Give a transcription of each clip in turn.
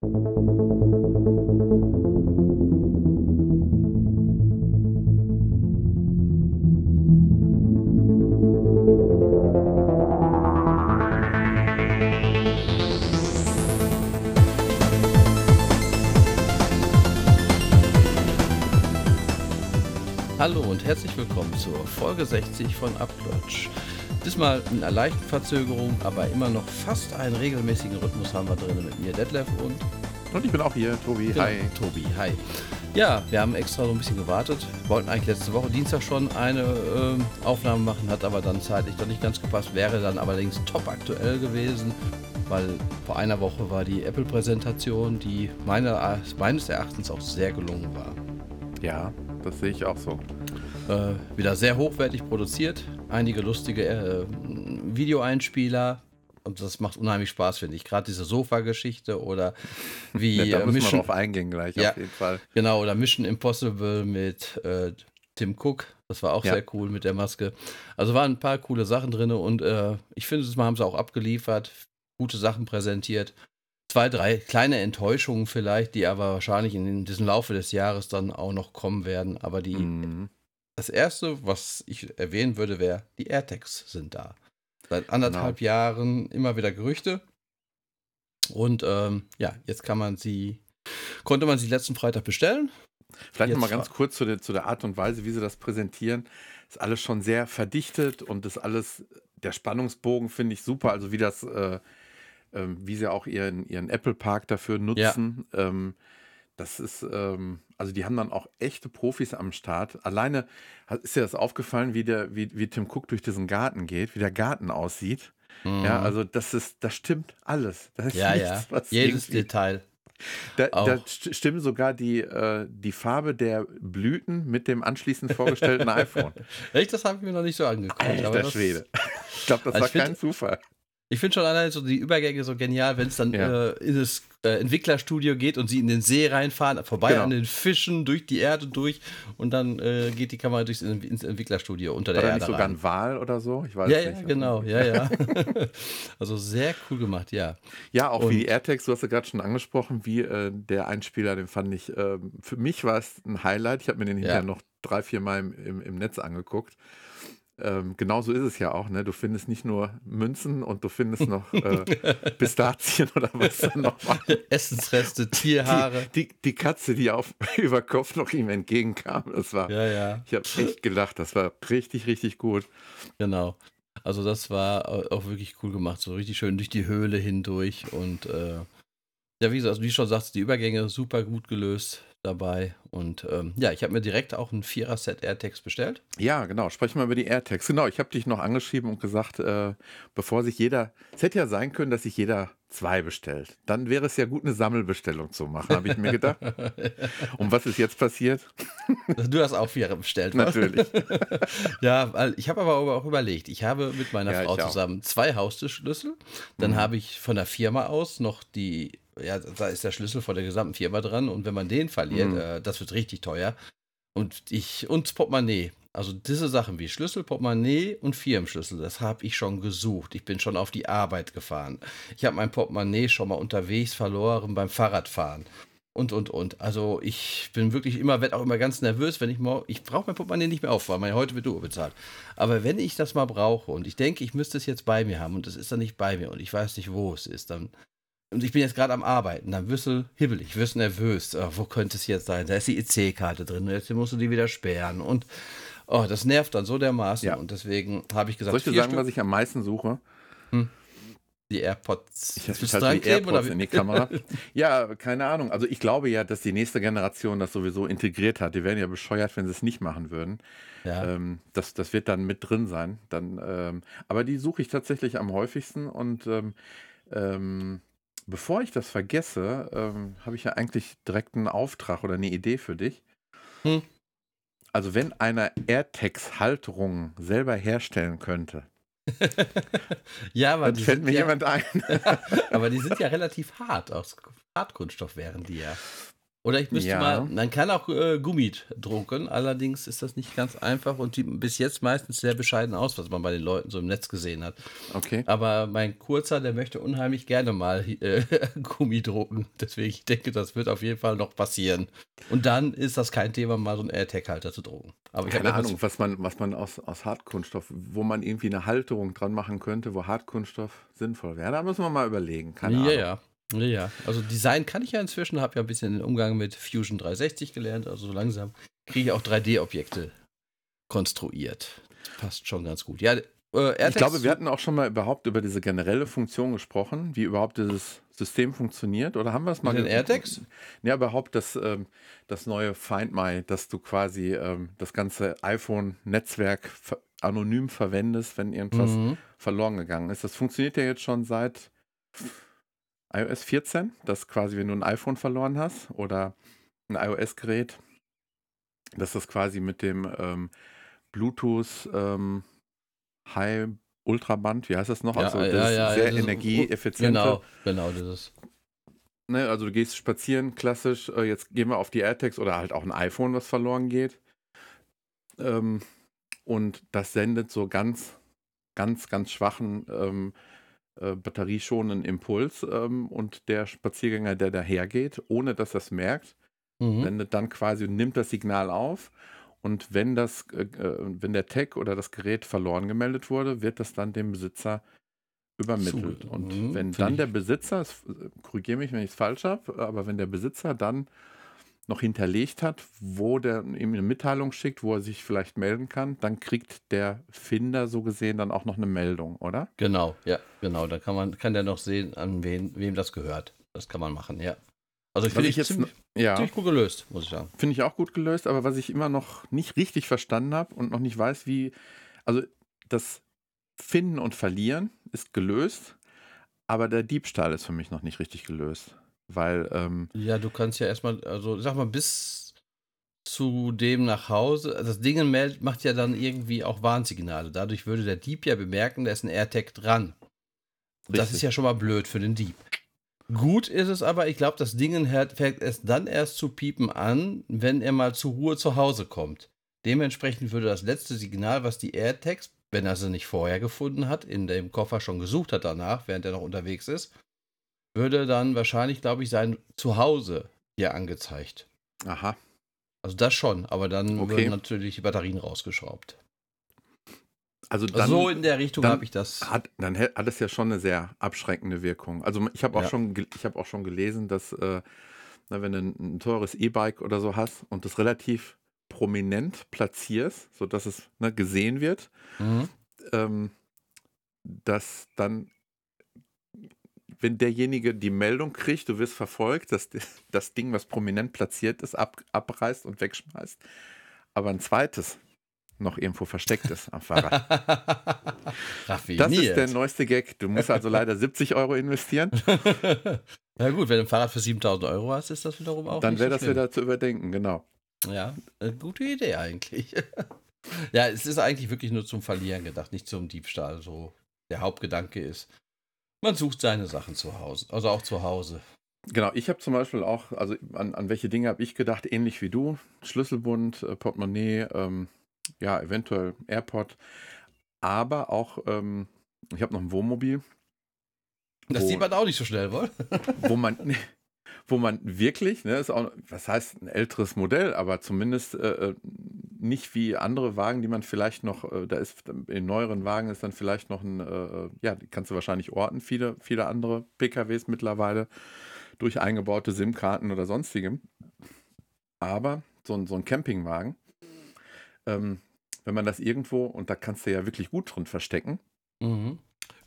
Hallo und herzlich willkommen zur Folge 60 von Upload. Diesmal mit einer leichten Verzögerung, aber immer noch fast einen regelmäßigen Rhythmus haben wir drin mit mir, Detlef und. Und ich bin auch hier, Tobi. Genau, Hi. Tobi, hi. Ja, wir haben extra so ein bisschen gewartet. Wollten eigentlich letzte Woche Dienstag schon eine ähm, Aufnahme machen, hat aber dann zeitlich doch nicht ganz gepasst. Wäre dann allerdings top aktuell gewesen, weil vor einer Woche war die Apple-Präsentation, die meiner, meines Erachtens auch sehr gelungen war. Ja, das sehe ich auch so. Äh, wieder sehr hochwertig produziert, einige lustige äh, Videoeinspieler und das macht unheimlich Spaß, finde ich. Gerade diese Sofa-Geschichte oder wie Ja, da äh, müssen wir Mission, drauf eingehen gleich, Ja. auf jeden Fall. genau, oder Mission Impossible mit äh, Tim Cook. Das war auch Ja. sehr cool mit der Maske. Also waren ein paar coole Sachen drin und äh, ich finde, das Mal haben sie auch abgeliefert, gute Sachen präsentiert. Zwei, drei kleine Enttäuschungen vielleicht, die aber wahrscheinlich in diesem Laufe des Jahres dann auch noch kommen werden. Aber die Mhm. Das erste, was ich erwähnen würde, wäre, die AirTags sind da. Seit anderthalb Jahren immer wieder Gerüchte. Und ähm, ja, jetzt kann man sie, konnte man sie letzten Freitag bestellen. Vielleicht nochmal ganz kurz zu der, zu der Art und Weise, wie sie das präsentieren. Ist alles schon sehr verdichtet und ist alles, der Spannungsbogen finde ich super. Also wie das, äh, ähm, wie sie auch ihren, ihren Apple Park dafür nutzen. Ähm, das ist, ähm, also die haben dann auch echte Profis am Start. Alleine ist dir das aufgefallen, wie, der, wie, wie Tim Cook durch diesen Garten geht, wie der Garten aussieht. Ja, Mhm. also das ist, das stimmt alles. Das ist ja, nichts, ja. Jedes Detail. Da, da stimmen sogar die, äh, die Farbe der Blüten mit dem anschließend vorgestellten iPhone. Echt, das habe ich mir noch nicht so angeguckt. aber Alter das, Schwede. Ich glaube, das Also war kein Zufall. Ich finde schon allein so die Übergänge so genial, wenn es dann Ja. äh, in das äh, Entwicklerstudio geht und sie in den See reinfahren, vorbei Genau. an den Fischen, durch die Erde durch und dann äh, geht die Kamera durchs ins Entwicklerstudio unter War der da Erde nicht sogar rein. ein Wal oder so? Ich weiß Ja, es ja, nicht. genau, ja, ja. also sehr cool gemacht, ja. Ja, auch Und- wie die AirTags, du hast ja gerade schon angesprochen, wie äh, der Einspieler, den fand ich, ähm, für mich war es ein Highlight. Ich habe mir den hinterher Ja. noch drei, vier Mal im, im, im Netz angeguckt. Ähm, genauso ist es ja auch, ne? Du findest nicht nur Münzen und du findest noch äh, Pistazien oder was dann noch war. Essensreste, Tierhaare. Die, die Katze, die auf, über Kopf noch ihm entgegenkam, das war, Ja, ja, ich habe echt gelacht, das war richtig, richtig gut. genau. Also das war au- auch wirklich cool gemacht, so richtig schön durch die Höhle hindurch und äh, ja, wie gesagt, also wie schon sagst, die Übergänge super gut gelöst dabei und ähm, ja, ich habe mir direkt auch ein Vierer-Set AirTags bestellt. Ja, genau, sprechen wir über die AirTags. Genau, ich habe dich noch angeschrieben und gesagt, äh, bevor sich jeder, es hätte ja sein können, dass sich jeder zwei bestellt. Dann wäre es ja gut, eine Sammelbestellung zu machen, habe ich mir gedacht. Und was ist jetzt passiert? Du hast auch Vierer bestellt, was? Natürlich. Ja, weil ich habe aber auch überlegt, ich habe mit meiner Ja, Frau zusammen zwei Haustürschlüssel. Dann Mhm. habe ich von der Firma aus noch die, ja, da ist der Schlüssel von der gesamten Firma dran und wenn man den verliert, Mhm. äh, das wird richtig teuer. Und ich, und Portemonnaie. Also diese Sachen wie Schlüssel, Portemonnaie und Firmenschlüssel, das habe ich schon gesucht. Ich bin schon auf die Arbeit gefahren. Ich habe mein Portemonnaie schon mal unterwegs verloren beim Fahrradfahren. Und, und, und. Also ich bin wirklich immer, werde auch immer ganz nervös, wenn ich mal, ich brauche mein Portemonnaie nicht mehr auffahren, weil heute wird Uhr bezahlt. Aber wenn ich das mal brauche und ich denke, ich müsste es jetzt bei mir haben und es ist dann nicht bei mir und ich weiß nicht, wo es ist, dann, und ich bin jetzt gerade am Arbeiten, dann wirst du hibbelig, wirst nervös. Ah, wo könnte es jetzt sein? Da ist die EC-Karte drin, jetzt musst du die wieder sperren und oh, das nervt dann so dermaßen Ja. und deswegen habe ich gesagt, Soll ich dir sagen, Stück, was ich am meisten suche? die AirPods. Ich, ich halte die AirPods wie- in die Kamera. ja, keine Ahnung. Also ich glaube ja, dass die nächste Generation das sowieso integriert hat. Die wären ja bescheuert, wenn sie es nicht machen würden. ja. Ähm, das, das wird dann mit drin sein. Dann, ähm, aber die suche ich tatsächlich am häufigsten und ähm, ähm, bevor ich das vergesse, ähm, habe ich ja eigentlich direkt einen Auftrag oder eine Idee für dich. Hm. Also wenn einer AirTags-Halterungen selber herstellen könnte, ja, aber dann fällt mir ja, jemand ein. aber die sind ja relativ hart. Aus Hartkunststoff wären die ja. Oder ich müsste Ja. mal, man kann auch äh, Gummi drucken, allerdings ist das nicht ganz einfach und sieht bis jetzt meistens sehr bescheiden aus, was man bei den Leuten so im Netz gesehen hat. Okay. Aber mein Kurzer, der möchte unheimlich gerne mal äh, Gummi drucken. Deswegen, ich denke, das wird auf jeden Fall noch passieren. Und dann ist das kein Thema, mal so einen AirTag-Halter zu drucken. Aber ich Keine Ahnung, was man, was man aus, aus Hartkunststoff, wo man irgendwie eine Halterung dran machen könnte, wo Hartkunststoff sinnvoll wäre. Da müssen wir mal überlegen. Keine ja, Ahnung. ja. Ja. Also Design kann ich ja inzwischen, habe ja ein bisschen den Umgang mit Fusion 360 gelernt. Also so langsam kriege ich auch 3D-Objekte konstruiert. Passt schon ganz gut. Ja, äh, Ich glaube, wir hatten auch schon mal überhaupt über diese generelle Funktion gesprochen, wie überhaupt dieses System funktioniert. Oder haben wir es mal den AirTags? Ja, überhaupt das, ähm, das neue Find My, dass du quasi ähm, das ganze iPhone-Netzwerk ver anonym verwendest, wenn irgendwas Mhm. verloren gegangen ist. Das funktioniert ja jetzt schon seit iOS 14, dass quasi, wenn du ein iPhone verloren hast oder ein iOS-Gerät, dass das quasi mit dem ähm, Bluetooth ähm, High Ultraband, wie heißt das noch? Ja, also ja, das ja, sehr das ist- energieeffiziente. Genau, genau, dieses. Ne, also du gehst spazieren, klassisch, äh, jetzt gehen wir auf die AirTags oder halt auch ein iPhone, was verloren geht. Ähm, und das sendet so ganz, ganz, ganz schwachen ähm, äh, batterieschonenden Impuls ähm, und der Spaziergänger, der dahergeht, ohne dass er es merkt, Mhm. sendet dann quasi, nimmt das Signal auf und wenn das, äh, äh, wenn der Tag oder das Gerät verloren gemeldet wurde, wird das dann dem Besitzer übermittelt. Zu- Und Mhm, wenn dann der Besitzer, korrigiere mich, wenn ich es falsch habe, aber wenn der Besitzer dann noch hinterlegt hat, wo der ihm eine Mitteilung schickt, wo er sich vielleicht melden kann, dann kriegt der Finder so gesehen dann auch noch eine Meldung, oder? Genau, ja, genau. Da kann man, kann der noch sehen, an wen, wem das gehört. Das kann man machen, ja. Also ich finde ich ich jetzt ziemlich, Ja, ziemlich gut gelöst, muss ich sagen. finde ich auch gut gelöst, aber was ich immer noch nicht richtig verstanden habe und noch nicht weiß, wie, also das Finden und Verlieren ist gelöst, aber der Diebstahl ist für mich noch nicht richtig gelöst, weil ähm, Ja, du kannst ja erstmal, also sag mal, bis zu dem nach Hause, also das Ding macht ja dann irgendwie auch Warnsignale. Dadurch würde der Dieb ja bemerken, da ist ein AirTag dran. Das Richtig. ist ja schon mal blöd für den Dieb. Gut ist es aber, ich glaube, das Ding fängt erst dann erst zu piepen an, wenn er mal zur Ruhe zu Hause kommt. Dementsprechend würde das letzte Signal, was die AirTags, wenn er sie nicht vorher gefunden hat, in dem Koffer schon gesucht hat danach, während er noch unterwegs ist, würde dann wahrscheinlich, glaube ich, sein Zuhause hier angezeigt. aha, Also das schon, aber dann Okay. würden natürlich die Batterien rausgeschraubt. also dann, Also so in der Richtung dann habe ich das. hat, dann hat es ja schon eine sehr abschreckende Wirkung. Also ich habe auch, Ja. schon ich hab auch schon gelesen, dass äh, na, wenn du ein, ein teures E-Bike oder so hast und das relativ prominent platzierst, sodass es ne, gesehen wird, Mhm. ähm, dass dann, wenn derjenige die Meldung kriegt, du wirst verfolgt, dass das Ding, was prominent platziert ist, ab, abreißt und wegschmeißt, aber ein zweites noch irgendwo versteckt ist am Fahrrad. Das ist der neueste Gag. Du musst also leider 70 Euro investieren, Na gut, wenn du ein Fahrrad für 7000 Euro hast, ist das wiederum auch dann wäre das schlimm. wieder zu überdenken, genau. Ja, eine gute Idee eigentlich. ja, es ist eigentlich wirklich nur zum Verlieren gedacht, nicht zum Diebstahl. So der Hauptgedanke ist, man sucht seine Sachen zu Hause, also auch zu Hause. Genau, ich habe zum Beispiel auch, also an, an welche Dinge habe ich gedacht, ähnlich wie du, Schlüsselbund, äh, Portemonnaie, ähm, ja, eventuell AirPod, aber auch, ähm, ich habe noch ein Wohnmobil, Das Wo- sieht man auch nicht so schnell, wohl? wo man, wo man wirklich, ne, ist auch, was heißt ein älteres Modell, aber zumindest äh, äh, nicht wie andere Wagen, die man vielleicht noch, äh, da ist in neueren Wagen ist dann vielleicht noch ein, äh, ja, die kannst du wahrscheinlich orten, viele, viele andere PKWs mittlerweile durch eingebaute SIM-Karten oder sonstigem. Aber so ein, so ein Campingwagen, ähm, wenn man das irgendwo, und da kannst du ja wirklich gut drin verstecken, Mhm.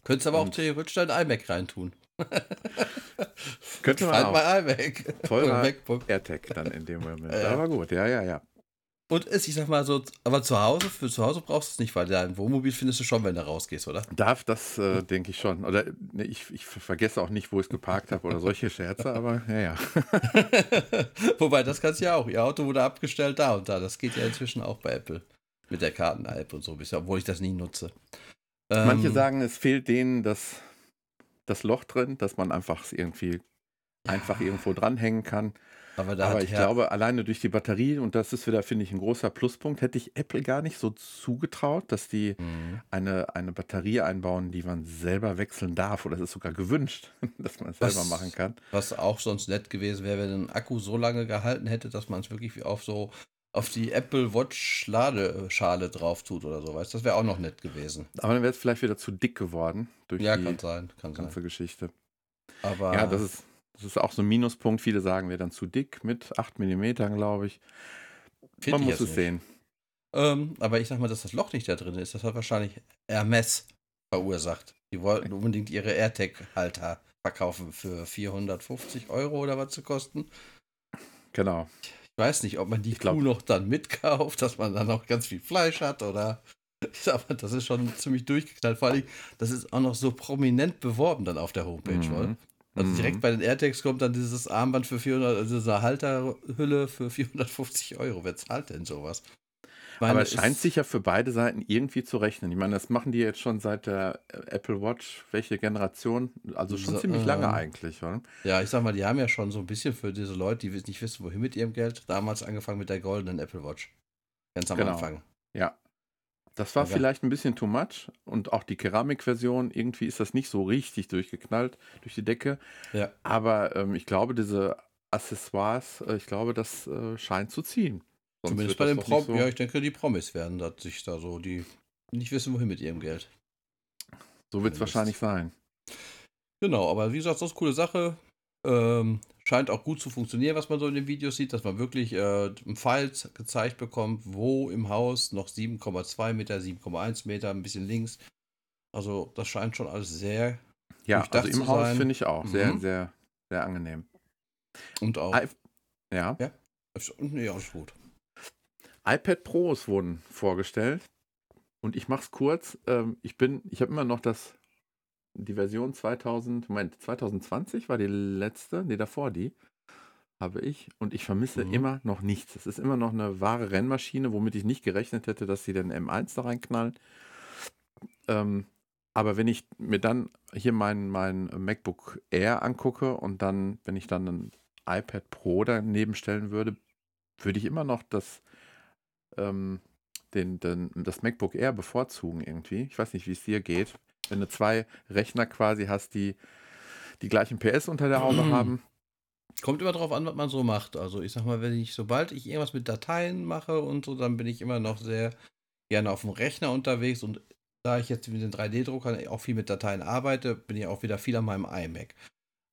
Könntest aber auch theoretisch dein iMac reintun. könnte man auch. mein iMac. Teurer MacBook. AirTag dann in dem Moment. Ja. Aber gut, ja, ja, ja. Und ist, ich sag mal so, aber zu Hause, für zu Hause brauchst du es nicht, weil dein Wohnmobil findest du schon, wenn du rausgehst, oder? Darf das, äh, denke ich schon. Oder ne, ich, ich vergesse auch nicht, wo ich es geparkt habe oder solche Scherze, aber ja, ja. Wobei, das kannst du ja auch. Ihr Auto wurde abgestellt da und da. Das geht ja inzwischen auch bei Apple. Mit der Karten-App und so, obwohl ich das nie nutze. Manche Ähm, sagen, es fehlt denen das, das Loch drin, dass man einfach irgendwie einfach irgendwo dranhängen kann. Aber Aber ich Herr, glaube, alleine durch die Batterie, und das ist wieder, finde ich, ein großer Pluspunkt, hätte ich Apple gar nicht so zugetraut, dass die Mhm. eine, eine Batterie einbauen, die man selber wechseln darf. Oder es ist sogar gewünscht, dass man es selber Was- machen kann. was auch sonst nett gewesen wäre, wenn ein Akku so lange gehalten hätte, dass man es wirklich wie auf so auf die Apple Watch Ladeschale drauf tut oder so, weißt? Das wäre auch noch nett gewesen. Aber dann wäre es vielleicht wieder zu dick geworden durch Ja, die kann sein, kann sein. ganze Geschichte. Aber Ja, das ist, das ist auch so ein Minuspunkt. Viele sagen, wäre dann zu dick mit 8 mm, glaube ich. Man ich muss es nicht. sehen. Ähm, aber ich sag mal, dass das Loch nicht da drin ist, das hat wahrscheinlich Hermes verursacht. Die wollten unbedingt ihre AirTag-Halter verkaufen für 450 Euro oder was zu kosten. Genau. Ich weiß nicht, ob man die Kuh noch dann mitkauft, dass man dann noch ganz viel Fleisch hat oder. Mal, das ist schon ziemlich durchgeknallt. Vor allem, das ist auch noch so prominent beworben dann auf der Homepage, Mhm. oder? Also Mhm. direkt bei den AirTags kommt dann dieses Armband für 400, also diese Halterhülle für 450 Euro. Wer zahlt denn sowas? Aber es scheint sich ja für beide Seiten irgendwie zu rechnen. Ich meine, das machen die jetzt schon seit der äh, Apple Watch. Welche Generation? Also schon So, ziemlich lange ähm, eigentlich, oder? Ja, ich sag mal, die haben ja schon so ein bisschen für diese Leute, die nicht wissen, wohin mit ihrem Geld, damals angefangen mit der goldenen Apple Watch. Ganz am Genau. Anfang. Ja. Das war Aber- vielleicht ein bisschen too much. Und auch die Keramikversion, irgendwie ist das nicht so richtig durchgeknallt durch die Decke. Ja. Aber ähm, ich glaube, diese Accessoires, äh, ich glaube, das äh, scheint zu ziehen. Sonst Zumindest bei den Promis. so- Ja, ich denke, die Promis werden da sich da so, die nicht wissen, wohin mit ihrem Geld. So wird es wahrscheinlich sein. Genau, aber wie gesagt, das ist eine coole Sache. Ähm, scheint auch gut zu funktionieren, was man so in den Videos sieht, dass man wirklich äh, einen Pfeil gezeigt bekommt, wo im Haus noch 7,2 Meter, 7,1 Meter, ein bisschen links. Also das scheint schon alles sehr Ja, also im Haus finde ich auch sehr, Mhm. sehr, sehr angenehm. und auch. I- Ja. Nee, alles gut. iPad Pros wurden vorgestellt und ich mache es kurz. Ähm, ich bin, ich habe immer noch das, die Version 2000, Moment, 2020 war die letzte, nee, davor die habe ich und ich vermisse Mhm. immer noch nichts. Es ist immer noch eine wahre Rennmaschine, womit ich nicht gerechnet hätte, dass sie den M1 da reinknallen. Ähm, aber wenn ich mir dann hier mein, mein MacBook Air angucke und dann, wenn ich dann ein iPad Pro daneben stellen würde, würde ich immer noch das, ähm, den, den, das MacBook Air bevorzugen irgendwie. Ich weiß nicht, wie es dir geht. Wenn du zwei Rechner quasi hast, die die gleichen PS unter der Haube Mhm. haben. Kommt immer drauf an, was man so macht. Also ich sag mal, wenn ich, sobald ich irgendwas mit Dateien mache und so, dann bin ich immer noch sehr gerne auf dem Rechner unterwegs und da ich jetzt mit den 3D-Druckern auch viel mit Dateien arbeite, bin ich auch wieder viel an meinem iMac.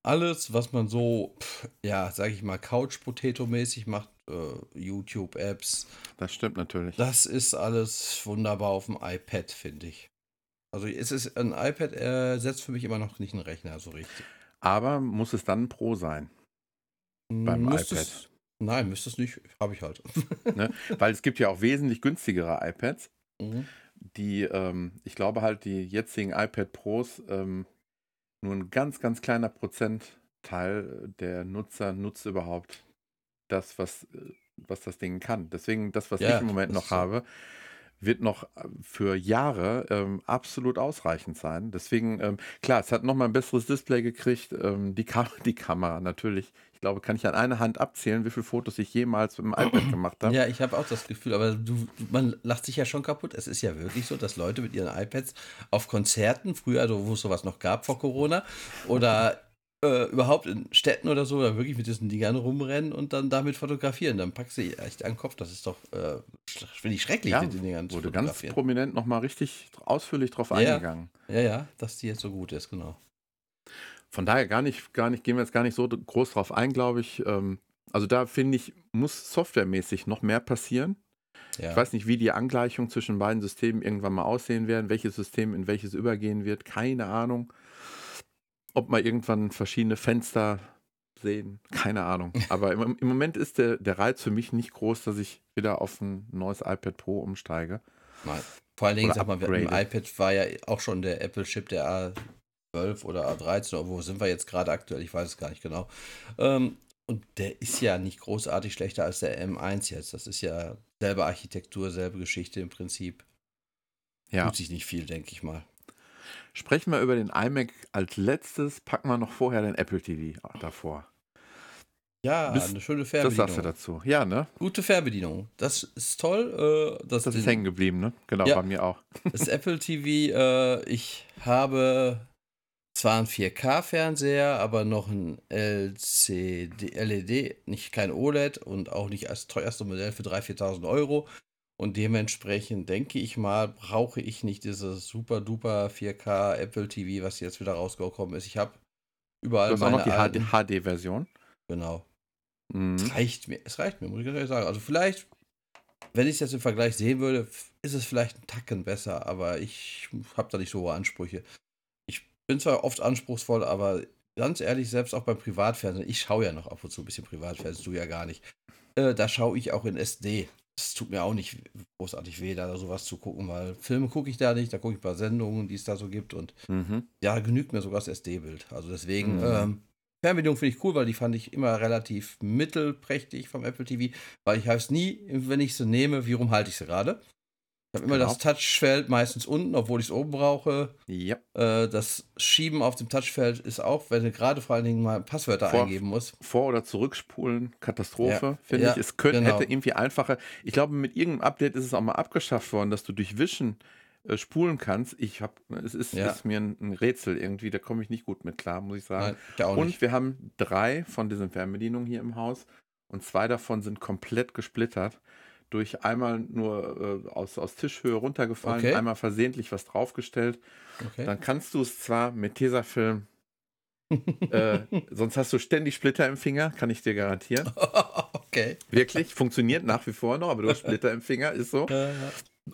Alles, was man so, pff, ja, sag ich mal, Couch-Potato-mäßig macht, äh, YouTube-Apps, Das stimmt natürlich. das ist alles wunderbar auf dem iPad, finde ich. Also es ist ein iPad ersetzt für mich immer noch nicht einen Rechner so richtig. Aber muss es dann ein Pro sein? Beim Müsste iPad. es- Nein, müsste es nicht. Habe ich halt. Weil es gibt ja auch wesentlich günstigere iPads, Mhm. die, ähm, ich glaube halt, die jetzigen iPad Pros ähm, nur ein ganz, ganz kleiner Prozentteil der Nutzer nutzt überhaupt das, was, äh, was das Ding kann. Deswegen, das, was Ja, ich im Moment noch so. habe, wird noch äh, für Jahre ähm, absolut ausreichend sein. Deswegen, ähm, klar, es hat nochmal ein besseres Display gekriegt. Ähm, die, Kam die Kamera natürlich. Ich glaube, kann ich an einer Hand abzählen, wie viele Fotos ich jemals mit dem iPad gemacht habe. Ja, ich habe auch das Gefühl, aber du, man lacht sich ja schon kaputt. Es ist ja wirklich so, dass Leute mit ihren iPads auf Konzerten, früher, also wo es sowas noch gab vor Corona, oder äh, überhaupt in Städten oder so, da wirklich mit diesen Dingern rumrennen und dann damit fotografieren. Dann packst du echt an den Kopf. Das ist doch, äh, finde ich schrecklich, Ja, mit den Dingern zu Wurde ganz prominent nochmal richtig ausführlich drauf Ja. eingegangen. Ja, ja, dass die jetzt so gut ist, genau. Von daher gar nicht, gar nicht, gehen wir jetzt gar nicht so groß drauf ein, glaube ich. Ähm, also da finde ich, muss softwaremäßig noch mehr passieren. Ja. Ich weiß nicht, wie die Angleichung zwischen beiden Systemen irgendwann mal aussehen werden, welches System in welches übergehen wird, keine Ahnung. Ob wir irgendwann verschiedene Fenster sehen, keine Ahnung. Aber im, im Moment ist der, der Reiz für mich nicht groß, dass ich wieder auf ein neues iPad Pro umsteige. Nein. Vor allen Dingen, Oder sag mal, wir- im iPad war ja auch schon der Apple-Chip, der A12 oder A13, oder wo sind wir jetzt gerade aktuell? Ich weiß es gar nicht genau. Ähm, und der ist ja nicht großartig schlechter als der M1 jetzt. Das ist ja selbe Architektur, selbe Geschichte im Prinzip. Ja. Tut sich nicht viel, denke ich mal. Sprechen wir über den iMac als letztes, packen wir noch vorher den Apple TV davor. Ja, Bist- eine schöne Das sagst du Fernbedienung. dazu. Ja, ne? Gute Fernbedienung. Das ist toll. Äh, das, Das ist hängen geblieben, ne? Genau, Ja. bei mir auch. das Apple TV. Äh, ich habe zwar einen 4K-Fernseher, aber noch ein LCD, LED, nicht kein OLED und auch nicht als teuerste Modell für 3.000, 4.000 Euro. Und dementsprechend denke ich mal, brauche ich nicht dieses super duper 4K Apple TV, was jetzt wieder rausgekommen ist. Ich habe überall Du hast auch noch meine die HD-Version. Genau. Mhm. Es reicht mir, es reicht mir, muss ich ganz ehrlich sagen. Also vielleicht, wenn ich es jetzt im Vergleich sehen würde, ist es vielleicht ein Tacken besser, aber ich habe da nicht so hohe Ansprüche. Ich bin zwar oft anspruchsvoll, aber ganz ehrlich, selbst auch beim Privatfernsehen, ich schaue ja noch ab und zu ein bisschen Privatfernsehen, du ja gar nicht. Äh, da schaue ich auch in SD. Es tut mir auch nicht großartig weh, da sowas zu gucken, weil Filme gucke ich da nicht, da gucke ich ein paar Sendungen, die es da so gibt und Mhm. ja, genügt mir sogar das SD-Bild. Also deswegen, Mhm. ähm, Fernbedienung finde ich cool, weil die fand ich immer relativ mittelprächtig vom Apple TV, weil ich weiß nie, wenn ich sie nehme, wie rum halte ich sie gerade. Habe immer Genau. das Touchfeld meistens unten, obwohl ich es oben brauche. Ja. Äh, das Schieben auf dem Touchfeld ist auch, wenn du gerade vor allen Dingen mal Passwörter Vor- eingeben musst. Vor- oder zurückspulen, Katastrophe, Ja. finde Ja, ich. Es könnte, genau. hätte irgendwie einfacher. Ich glaube, mit irgendeinem Update ist es auch mal abgeschafft worden, dass du durch Wischen äh, spulen kannst. Ich habe, es ist, Ja. ist mir ein, ein Rätsel irgendwie, da komme ich nicht gut mit klar, muss ich sagen. Nein, Und nicht. wir haben drei von diesen Fernbedienungen hier im Haus und zwei davon sind komplett gesplittert. Durch einmal nur äh, aus, aus Tischhöhe runtergefallen, Okay. einmal versehentlich was draufgestellt. Okay. Dann kannst du es zwar mit Tesafilm, äh, sonst hast du ständig Splitter im Finger, kann ich dir garantieren. okay. Wirklich, funktioniert nach wie vor noch, aber du hast Splitter im Finger, ist so.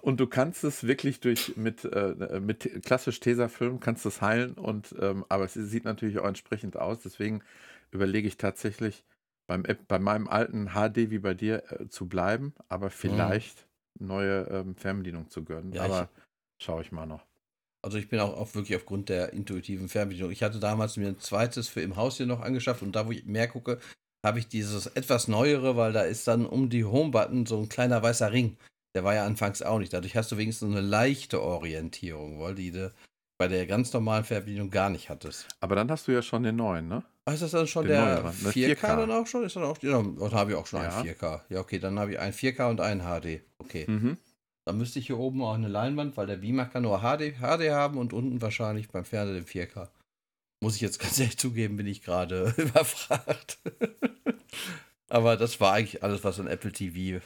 Und du kannst es wirklich durch mit, äh, mit klassisch Tesafilm kannst du es heilen und ähm, aber es sieht natürlich auch entsprechend aus. Deswegen überlege ich tatsächlich beim bei meinem alten HD wie bei dir äh, zu bleiben, aber vielleicht neue ähm, Fernbedienung zu gönnen. Ja, aber schaue ich mal noch. Also ich bin auch, auch wirklich aufgrund der intuitiven Fernbedienung. Ich hatte damals mir ein zweites für im Haus hier noch angeschafft und da, wo ich mehr gucke, habe ich dieses etwas neuere, weil da ist dann um die Home-Button so ein kleiner weißer Ring. Der war ja anfangs auch nicht. Dadurch hast du wenigstens eine leichte Orientierung, weil die du bei der ganz normalen Fernbedienung gar nicht hattest. Aber dann hast du ja schon den neuen, ne? Ah, Ist das dann schon Den der neueren, ne? 4K, 4K. dann auch schon? Ist das auch, ja, dann habe ich auch schon Ja. ein 4K. Ja, okay, dann habe ich ein 4K und ein HD. Okay. Mhm. Dann müsste ich hier oben auch eine Leinwand, weil der Beamer kann nur HD, HD haben und unten wahrscheinlich beim Fernseher den 4K. Muss ich jetzt ganz ehrlich zugeben, bin ich gerade überfragt. Aber das war eigentlich alles, was an Apple TV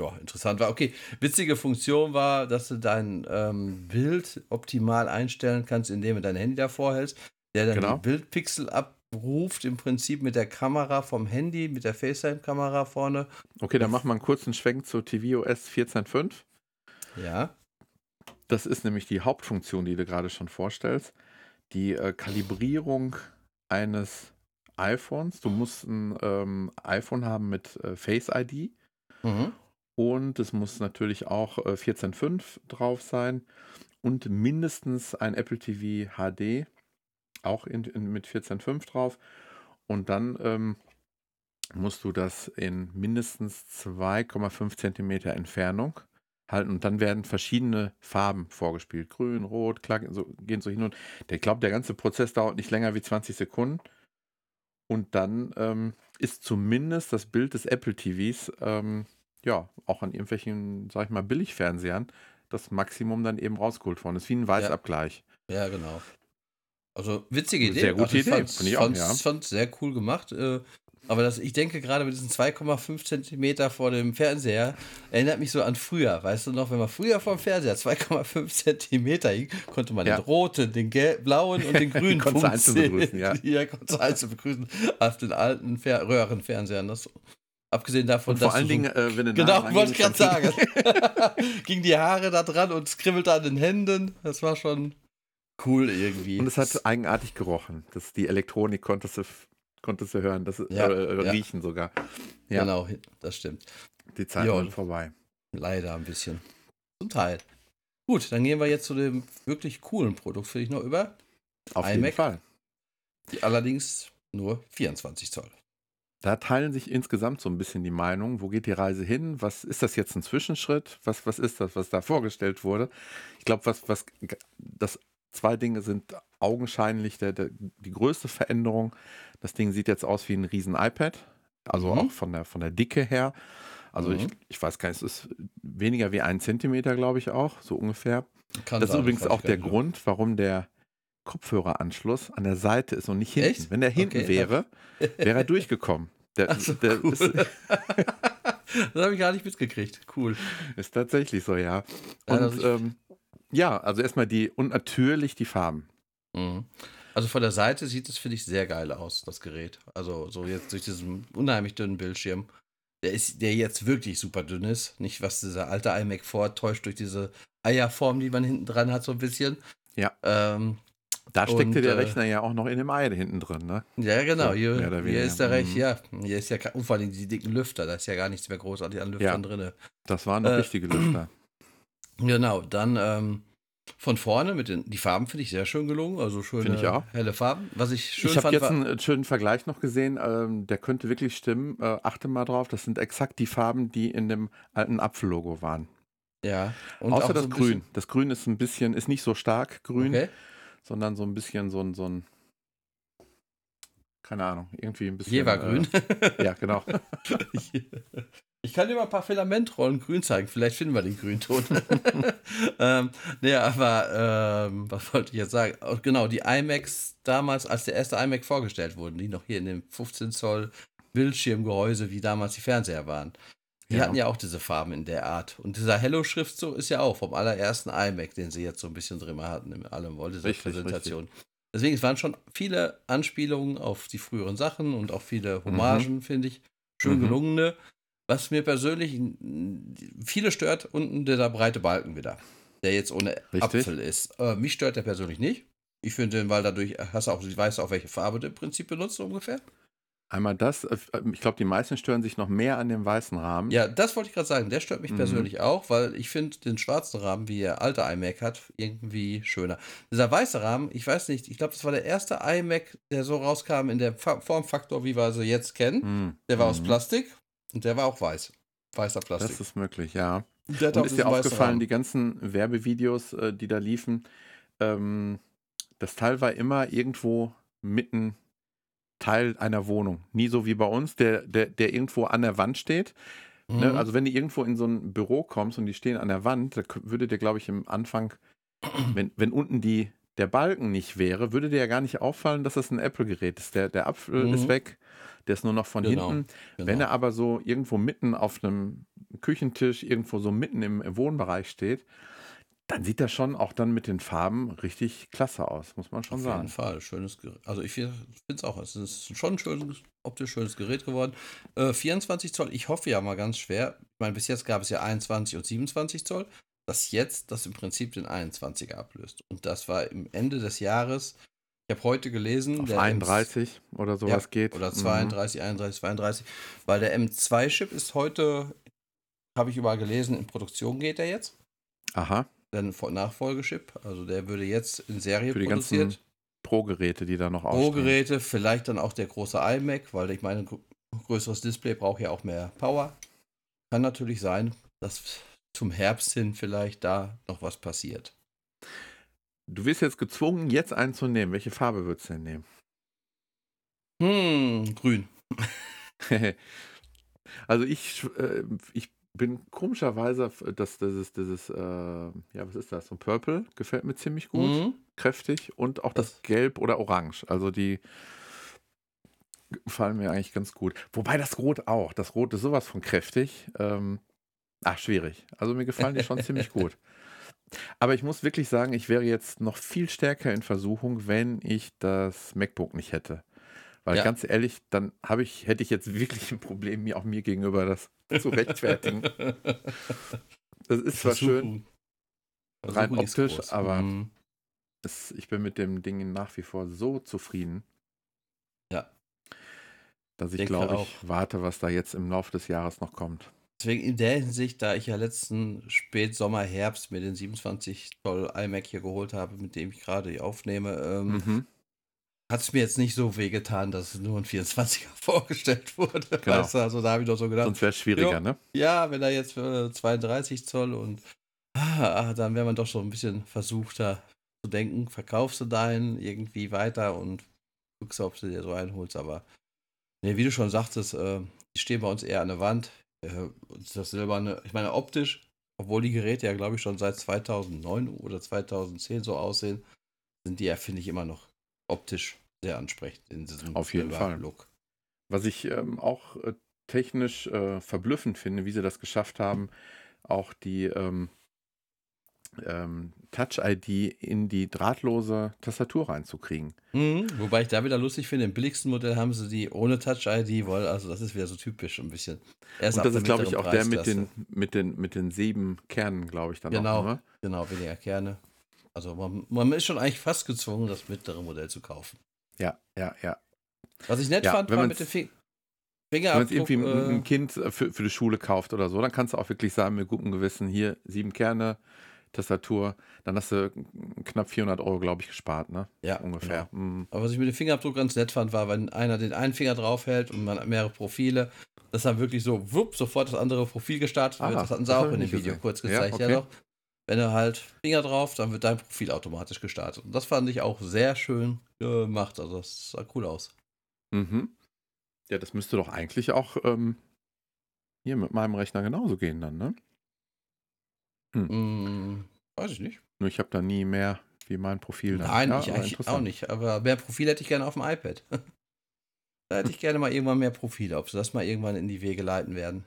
ja, interessant war. Okay, witzige Funktion war, dass du dein ähm, Bild optimal einstellen kannst, indem du dein Handy davor hältst, der dann Genau. Bildpixel abruft, im Prinzip mit der Kamera vom Handy, mit der FaceTime-Kamera vorne. Okay, dann machen wir einen kurzen Schwenk zu tvOS 14.5. Ja. Das ist nämlich die Hauptfunktion, die du gerade schon vorstellst. Die äh, Kalibrierung eines iPhones. Du musst ein ähm, iPhone haben mit äh, Face ID Mhm. Und es muss natürlich auch äh, 14.5 drauf sein und mindestens ein Apple TV HD auch in, in, mit 14.5 drauf. Und dann ähm, musst du das in mindestens 2,5 Zentimeter Entfernung halten und dann werden verschiedene Farben vorgespielt. Grün, Rot, klar, so, gehen so hin und ich glaube, der ganze Prozess dauert nicht länger wie 20 Sekunden. Und dann ähm, ist zumindest das Bild des Apple TVs ähm, ja auch an irgendwelchen, sag ich mal, Billigfernsehern das Maximum dann eben rausgeholt worden. Ist wie ein Weißabgleich. Ja, genau. Also witzige Idee. Sehr gute also, Idee, fand's- finde ich auch, ja. fand's sehr cool gemacht. Äh, aber das, ich denke gerade mit diesen 2,5 Zentimeter vor dem Fernseher erinnert mich so an früher. Weißt du noch, wenn man früher vor dem Fernseher 2,5 Zentimeter hing, konnte man Ja. den roten, den blauen und den grünen Punkt sehen. begrüßen, ja. ja, du einzeln begrüßen auf den alten Fer Röhrenfernsehern. Das, abgesehen davon, Und vor dass allen du so- Dingen, äh, wenn du Genau, wollte ich gerade sagen. Ging die Haare da dran und es kribbelte an den Händen. Das war schon cool irgendwie. Und es hat eigenartig gerochen. Das, die Elektronik konntest du, konntest du hören, das, Ja, äh, ja. riechen sogar. Ja, Genau, das stimmt. die Zeit ist vorbei. Leider ein bisschen. Zum Teil. Gut, dann gehen wir jetzt zu dem wirklich coolen Produkt für dich noch über. Auf iMac. jeden Fall. Die allerdings nur 24 Zoll. Da teilen sich insgesamt so ein bisschen die Meinungen. Wo geht die Reise hin? Was ist das jetzt ein Zwischenschritt? Was, was ist das, was da vorgestellt wurde? Ich glaube, was, was das zwei Dinge sind augenscheinlich der, der, die größte Veränderung. Das Ding sieht jetzt aus wie ein riesen iPad. Also Mhm. auch von der, von der Dicke her. Also ich, Mhm. ich weiß gar nicht, es ist weniger wie ein Zentimeter, glaube ich auch, so ungefähr. Kann Das ist sein, übrigens auch ich der. Grund, warum der Kopfhöreranschluss an der Seite ist und nicht hinten. Echt? Wenn der hinten Okay. wäre, wäre er durchgekommen. Der, Ach so, der cool. ist, das habe ich gar nicht mitgekriegt. Cool. ist tatsächlich so, ja. Und ist- ähm, ja, also erstmal die, und natürlich die Farben. Mhm. Also von der Seite sieht es, finde ich, sehr geil aus, das Gerät. Also so jetzt durch diesen unheimlich dünnen Bildschirm. Der ist, der jetzt wirklich super dünn ist. Nicht, was dieser alte iMac vortäuscht durch diese Eierform, die man hinten dran hat, so ein bisschen. Ja. Ähm, Da steckte Und, der äh, Rechner ja auch noch in dem Ei hinten drin, ne? ja, genau. So, hier, hier ist der recht, Mhm. ja. Hier ist ja, und vor allem die dicken Lüfter. Da ist ja gar nichts mehr großartig an Lüftern drin. Das waren noch Äh, richtige Lüfter. Genau, dann ähm, von vorne mit den, die Farben finde ich sehr schön gelungen, also schöne ich helle Farben. Was ich schön Ich habe fand, jetzt war, einen äh, schönen Vergleich noch gesehen, ähm, der könnte wirklich stimmen. Äh, achte mal drauf, das sind exakt die Farben, die in dem alten Apfellogo waren. ja, und Außer das so Grün. Das Grün ist ein bisschen, ist nicht so stark grün, okay. Sondern so ein bisschen so ein, so ein, keine Ahnung, irgendwie ein bisschen. Jevergrün. Äh, ja, genau. Ich kann dir mal ein paar Filamentrollen grün zeigen. Vielleicht finden wir den Grünton. ähm, nee, aber ähm, was wollte ich jetzt sagen? Genau, die iMacs damals, als der erste iMac vorgestellt wurden, die noch hier in dem 15 Zoll Bildschirmgehäuse, wie damals die Fernseher waren. Die Ja. hatten ja auch diese Farben in der Art. Und dieser Hello-Schriftzug ist ja auch vom allerersten iMac, den sie jetzt so ein bisschen drin hatten, in allem wohl, diese Richtig, Präsentation. Deswegen, es waren schon viele Anspielungen auf die früheren Sachen und auch viele Hommagen, finde ich. Schön Mhm. gelungene. Was mir persönlich viele stört, unten dieser breite Balken wieder, der jetzt ohne Richtig. Apfel ist. Äh, mich stört der persönlich nicht. Ich finde den, weil dadurch hast du auch, du weißt auch, welche Farbe du im Prinzip benutzt, ungefähr. Einmal das, äh, ich glaube, die meisten stören sich noch mehr an dem weißen Rahmen. Ja, das wollte ich gerade sagen. Der stört mich Mhm. persönlich auch, weil ich finde den schwarzen Rahmen, wie der alte iMac hat, irgendwie schöner. Dieser weiße Rahmen, ich weiß nicht, ich glaube, das war der erste iMac, der so rauskam in der Fa- Formfaktor, wie wir sie jetzt kennen. Mhm. Der war aus Mhm. Plastik und der war auch weiß. Weißer Plastik. Das ist möglich, ja. der hat Und auch ist dir aufgefallen, Rahmen. die ganzen Werbevideos, äh, die da liefen, ähm, das Teil war immer irgendwo mitten Teil einer Wohnung. Nie so wie bei uns, der, der, der irgendwo an der Wand steht. Ne? Mhm. Also wenn du irgendwo in so ein Büro kommst und die stehen an der Wand, da würde dir, glaube ich, im Anfang, wenn, wenn unten die, der Balken nicht wäre, würde dir ja gar nicht auffallen, dass das ein Apple-Gerät ist. Der, der Apfel Mhm. ist weg, der ist nur noch von Genau, hinten. genau. Wenn er aber so irgendwo mitten auf einem Küchentisch, irgendwo so mitten im Wohnbereich steht, dann sieht das schon auch dann mit den Farben richtig klasse aus, muss man schon Auf sagen. jeden Fall, schönes Gerät. Also ich finde es auch, es ist schon ein schönes, optisch schönes Gerät geworden. Äh, 24 Zoll, ich hoffe ja mal ganz schwer. Ich meine, bis jetzt gab es ja 21 und 27 Zoll, dass jetzt das im Prinzip den 21er ablöst. Und das war im Ende des Jahres, ich habe heute gelesen, Auf der 31 oder sowas ja, geht. Oder Mhm. 32, 31, 32. Weil der M2-Chip ist heute, habe ich überall gelesen, in Produktion geht er jetzt. Aha, Dann Nachfolgechip. Also der würde jetzt in Serie Für die produziert. ganzen Pro-Geräte, die da noch ausstehen. Pro-Geräte, vielleicht dann auch der große iMac, weil ich meine, ein größeres Display braucht ja auch mehr Power. Kann natürlich sein, dass zum Herbst hin vielleicht da noch was passiert. Du wirst jetzt gezwungen, jetzt einen zu nehmen. Welche Farbe würdest du denn nehmen? Hm, grün. also ich, äh, ich bin komischerweise, dass dieses, dieses, äh, ja, was ist das? So ein Purple gefällt mir ziemlich gut, Mhm. kräftig und auch das Das- Gelb oder Orange. Also die gefallen mir eigentlich ganz gut. Wobei das Rot auch. Das Rot ist sowas von kräftig. Ähm, ach, schwierig. Also mir gefallen die schon ziemlich gut. Aber ich muss wirklich sagen, ich wäre jetzt noch viel stärker in Versuchung, wenn ich das MacBook nicht hätte. Weil Ja. ganz ehrlich, dann habe ich, hätte ich jetzt wirklich ein Problem, mir auch mir gegenüber das zu rechtfertigen. Das ist zwar schön, rein optisch, aber Mhm. es, ich bin mit dem Ding nach wie vor so zufrieden. Ja. Dass ich glaube, ich warte, was da jetzt im Laufe des Jahres noch kommt. Deswegen in der Hinsicht, da ich ja letzten Spätsommer, Herbst mir den 27 Zoll iMac hier geholt habe, mit dem ich gerade aufnehme, ähm, Mhm. Hat es mir jetzt nicht so wehgetan, dass es nur ein 24er vorgestellt wurde. Genau. Weißt du, also da habe ich doch so gedacht, Sonst wäre es schwieriger, Ja. ne? ja, wenn er jetzt äh, 32 Zoll und ah, dann wäre man doch so ein bisschen versuchter zu denken, verkaufst du deinen irgendwie weiter und guckst, ob du dir so einholst, aber Nee, wie du schon sagtest, äh, die stehen bei uns eher an der Wand. Äh, das silberne, ich meine, optisch, obwohl die Geräte ja, glaube ich, schon seit 2009 oder 2010 so aussehen, sind die ja, finde ich, immer noch optisch sehr ansprechend in diesem Auf jeden Fall. Look. Was ich ähm, auch äh, technisch äh, verblüffend finde, wie sie das geschafft haben, auch die ähm, ähm, Touch-ID in die drahtlose Tastatur reinzukriegen. Mhm, wobei ich da wieder lustig finde, im billigsten Modell haben sie die ohne Touch-ID, weil also das ist wieder so typisch ein bisschen. Erst Und das ist, glaube ich, auch der mit den, mit, den, mit den sieben Kernen, glaube ich, dann genau, auch, ne? Genau, weniger Kerne. Also man, man ist schon eigentlich fast gezwungen, das mittlere Modell zu kaufen. Ja, ja, ja. Was ich nett ja, fand, war mit dem Finger. Wenn man irgendwie äh, ein Kind für, für die Schule kauft oder so, dann kannst du auch wirklich sagen, mit gutem Gewissen, hier sieben Kerne, Tastatur, dann hast du knapp 400 Euro, glaube ich, gespart, ne? Ja, ungefähr. Genau. Mhm. Aber was ich mit dem Fingerabdruck ganz nett fand, war, wenn einer den einen Finger draufhält und man hat mehrere Profile, dass dann wirklich so, wupp, sofort das andere Profil gestartet wird. Ah, das hatten sie auch in dem Video gesehen. kurz gezeigt, ja, okay. ja doch. Wenn du halt Finger drauf, dann wird dein Profil automatisch gestartet. Und das fand ich auch sehr schön gemacht. Also das sah cool aus. Mhm. Ja, das müsste doch eigentlich auch ähm, hier mit meinem Rechner genauso gehen dann, ne? Hm. Mm, weiß ich nicht. Nur ich habe da nie mehr wie mein Profil. Dann. Nein, ja, ich eigentlich auch nicht. Aber mehr Profil hätte ich gerne auf dem iPad. da hätte ich gerne mal irgendwann mehr Profile, ob sie das mal irgendwann in die Wege leiten werden.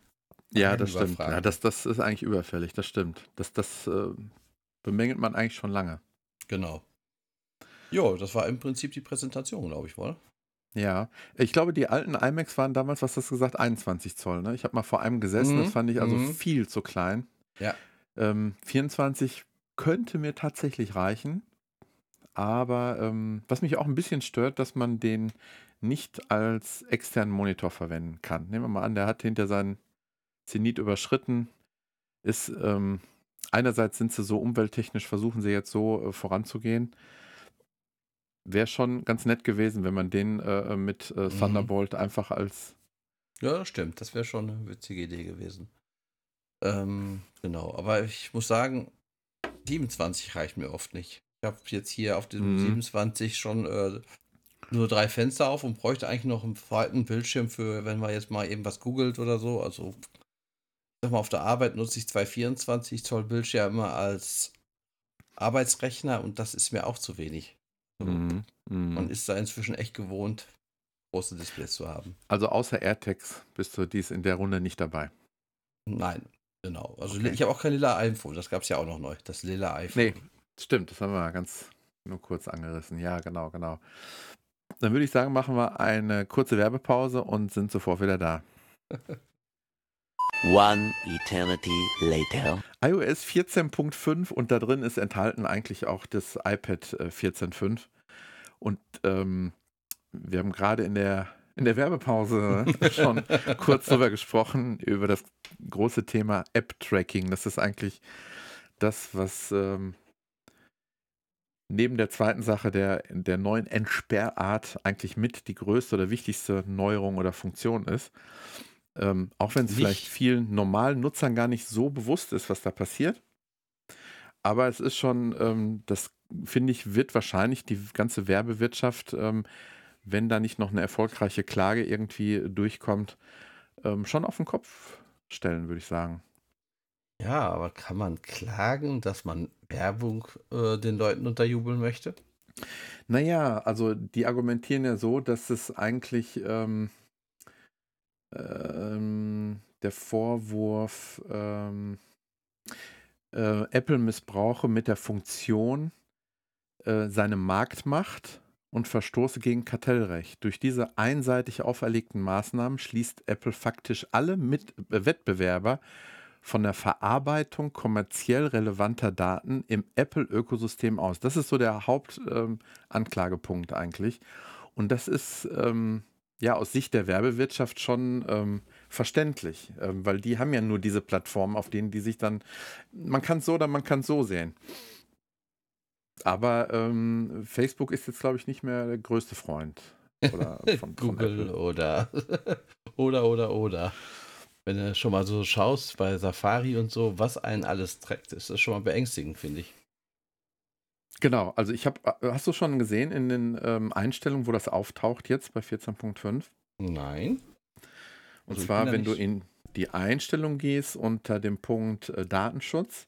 Ja, das stimmt. Ja, das, das ist eigentlich überfällig, das stimmt. Das, das äh, bemängelt man eigentlich schon lange. Genau. Jo, das war im Prinzip die Präsentation, glaube ich, wohl. Ja, ich glaube, die alten iMacs waren damals, was hast du gesagt, 21 Zoll. Ne? Ich habe mal vor einem gesessen, mhm. das fand ich also mhm. viel zu klein. Ja. Ähm, 24 könnte mir tatsächlich reichen. Aber ähm, was mich auch ein bisschen stört, dass man den nicht als externen Monitor verwenden kann. Nehmen wir mal an, der hat hinter seinen Zenit überschritten. Ist ähm, einerseits sind sie so umwelttechnisch, versuchen sie jetzt so äh, voranzugehen. Wäre schon ganz nett gewesen, wenn man den äh, mit äh, mhm. Thunderbolt einfach als. Ja, stimmt. Das wäre schon eine witzige Idee gewesen. Ähm, genau, aber ich muss sagen, 27 reicht mir oft nicht. Ich habe jetzt hier auf dem mhm. 27 schon äh, nur drei Fenster auf und bräuchte eigentlich noch einen zweiten Bildschirm für, wenn man jetzt mal eben was googelt oder so. Also, sag mal, auf der Arbeit nutze ich zwei 24 Zoll Bildschirme als Arbeitsrechner und das ist mir auch zu wenig. Mhm. Mhm. Man ist da inzwischen echt gewohnt, große Displays zu haben. Also außer AirTags bist du dies in der Runde nicht dabei. Nein. Genau. Also okay. ich habe auch kein lila iPhone, das gab es ja auch noch neu. Das lila iPhone. Nee, stimmt, das haben wir ganz nur kurz angerissen. Ja, genau, genau. Dann würde ich sagen, machen wir eine kurze Werbepause und sind sofort wieder da. One Eternity Later. iOS 14.5 und da drin ist enthalten eigentlich auch das iPad 14.5. Äh, und ähm, wir haben gerade in der in der Werbepause schon kurz darüber gesprochen, über das große Thema App-Tracking. Das ist eigentlich das, was ähm, neben der zweiten Sache der, der neuen Entsperrart eigentlich mit die größte oder wichtigste Neuerung oder Funktion ist. Ähm, auch wenn es vielleicht vielen normalen Nutzern gar nicht so bewusst ist, was da passiert. Aber es ist schon, ähm, das finde ich, wird wahrscheinlich die ganze Werbewirtschaft ähm, wenn da nicht noch eine erfolgreiche Klage irgendwie durchkommt, ähm, schon auf den Kopf stellen, würde ich sagen. Ja, aber kann man klagen, dass man Werbung äh, den Leuten unterjubeln möchte? Naja, also die argumentieren ja so, dass es eigentlich ähm, ähm, der Vorwurf ähm, äh, Apple missbrauche mit der Funktion äh, seine Marktmacht und verstoße gegen Kartellrecht. Durch diese einseitig auferlegten Maßnahmen schließt Apple faktisch alle Mit äh, Wettbewerber von der Verarbeitung kommerziell relevanter Daten im Apple-Ökosystem aus. Das ist so der Hauptanklagepunkt ähm, eigentlich. Und das ist ähm, ja aus Sicht der Werbewirtschaft schon ähm, verständlich, ähm, weil die haben ja nur diese Plattformen, auf denen die sich dann, man kann es so oder man kann es so sehen. Aber ähm, Facebook ist jetzt, glaube ich, nicht mehr der größte Freund. Oder von, Google von oder oder oder oder. Wenn du schon mal so schaust bei Safari und so, was einen alles trägt, ist das schon mal beängstigend, finde ich. Genau, also ich habe, äh, hast du schon gesehen in den ähm, Einstellungen, wo das auftaucht jetzt bei 14.5? Nein. Und Also zwar, wenn du in die Einstellung gehst unter dem Punkt äh, Datenschutz,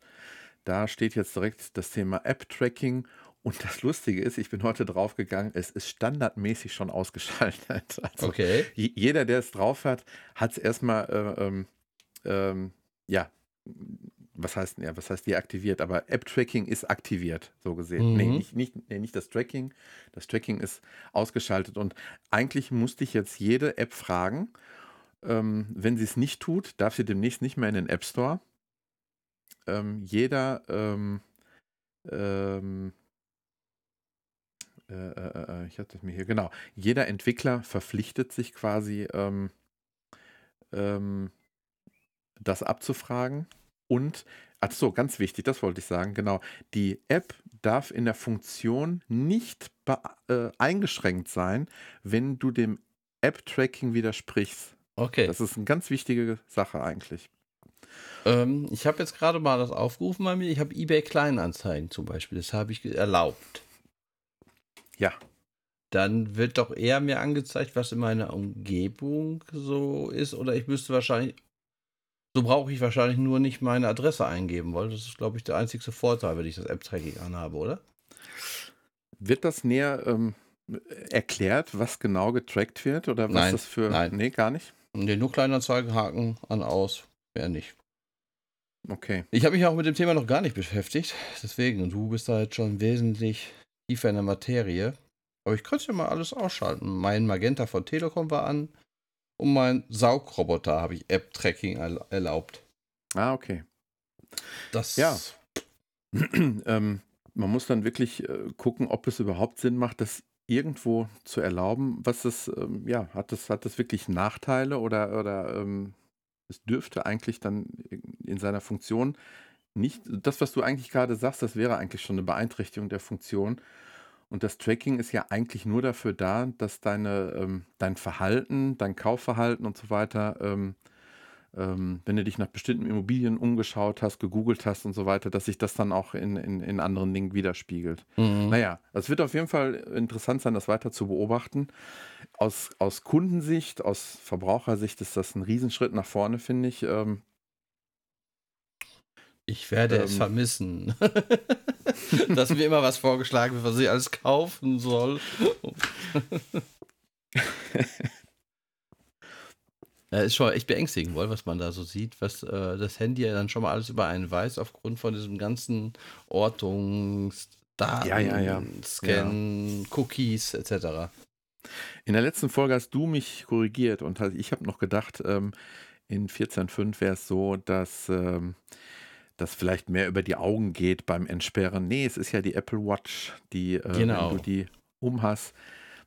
da steht jetzt direkt das Thema App-Tracking. Und das Lustige ist, ich bin heute draufgegangen, es ist standardmäßig schon ausgeschaltet. Also Okay. je- jeder, der es drauf hat, hat es erstmal, äh, ähm, ähm, ja, was heißt, ja, was heißt deaktiviert, aber App-Tracking ist aktiviert, so gesehen. Nee, Mhm. nicht, nicht, nee, nicht das Tracking. Das Tracking ist ausgeschaltet. Und eigentlich musste ich jetzt jede App fragen, ähm, wenn sie es nicht tut, darf sie demnächst nicht mehr in den App Store. Ähm, jeder, ähm, ähm, äh, äh, äh, ich hatte es mir hier, genau, jeder Entwickler verpflichtet sich quasi, ähm, ähm, das abzufragen. Und, ach so, ganz wichtig, das wollte ich sagen, genau, die App darf in der Funktion nicht äh, eingeschränkt sein, wenn du dem App-Tracking widersprichst. Okay. Das ist eine ganz wichtige Sache eigentlich. Ähm, ich habe jetzt gerade mal das aufgerufen bei mir. Ich habe eBay Kleinanzeigen zum Beispiel. Das habe ich erlaubt. Ja, Dann wird doch eher mir angezeigt, was in meiner Umgebung so ist. Oder ich müsste wahrscheinlich. So brauche ich wahrscheinlich nur nicht meine Adresse eingeben wollen. Das ist, glaube ich, der einzige Vorteil, wenn ich das App-Tracking anhabe, oder? wird das näher ähm, erklärt, was genau getrackt wird oder was Nein, das für. nein. Nee, gar nicht. Nee, nur Kleinanzeigen haken an aus. Mehr nicht. Okay. Ich habe mich auch mit dem Thema noch gar nicht beschäftigt. Deswegen, und du bist da jetzt schon wesentlich tiefer in der Materie. Aber ich könnte ja mal alles ausschalten. Mein Magenta von Telekom war an. Und mein Saugroboter habe ich App-Tracking erl- erlaubt. Ah, okay. Das Ja. ähm, man muss dann wirklich äh, gucken, ob es überhaupt Sinn macht, das irgendwo zu erlauben. Was ist, ähm, ja, hat das, hat das wirklich Nachteile oder, oder ähm, es dürfte eigentlich dann in seiner Funktion nicht, das, was du eigentlich gerade sagst, das wäre eigentlich schon eine Beeinträchtigung der Funktion. Und das Tracking ist ja eigentlich nur dafür da, dass deine, ähm, dein Verhalten, dein Kaufverhalten und so weiter, ähm, ähm, wenn du dich nach bestimmten Immobilien umgeschaut hast, gegoogelt hast und so weiter, dass sich das dann auch in, in, in anderen Dingen widerspiegelt. Mhm. Naja, es wird auf jeden Fall interessant sein, das weiter zu beobachten. Aus, aus Kundensicht, aus Verbrauchersicht ist das ein Riesenschritt nach vorne, finde ich. Ähm, Ich werde es Ähm. vermissen. Dass mir immer was vorgeschlagen wird, was ich alles kaufen soll. Ja, ist schon echt beängstigend, wohl, was man da so sieht, was äh, das Handy ja dann schon mal alles über einen weiß, aufgrund von diesem ganzen Ortungsdaten, Ja, ja, ja. Scan, Cookies etc. in der letzten Folge hast du mich korrigiert und halt- ich habe noch gedacht, ähm, in 14.5 wäre es so, dass ähm, das vielleicht mehr über die Augen geht beim Entsperren. Nee, es ist ja die Apple Watch, die, äh, Genau. wenn du die umhast,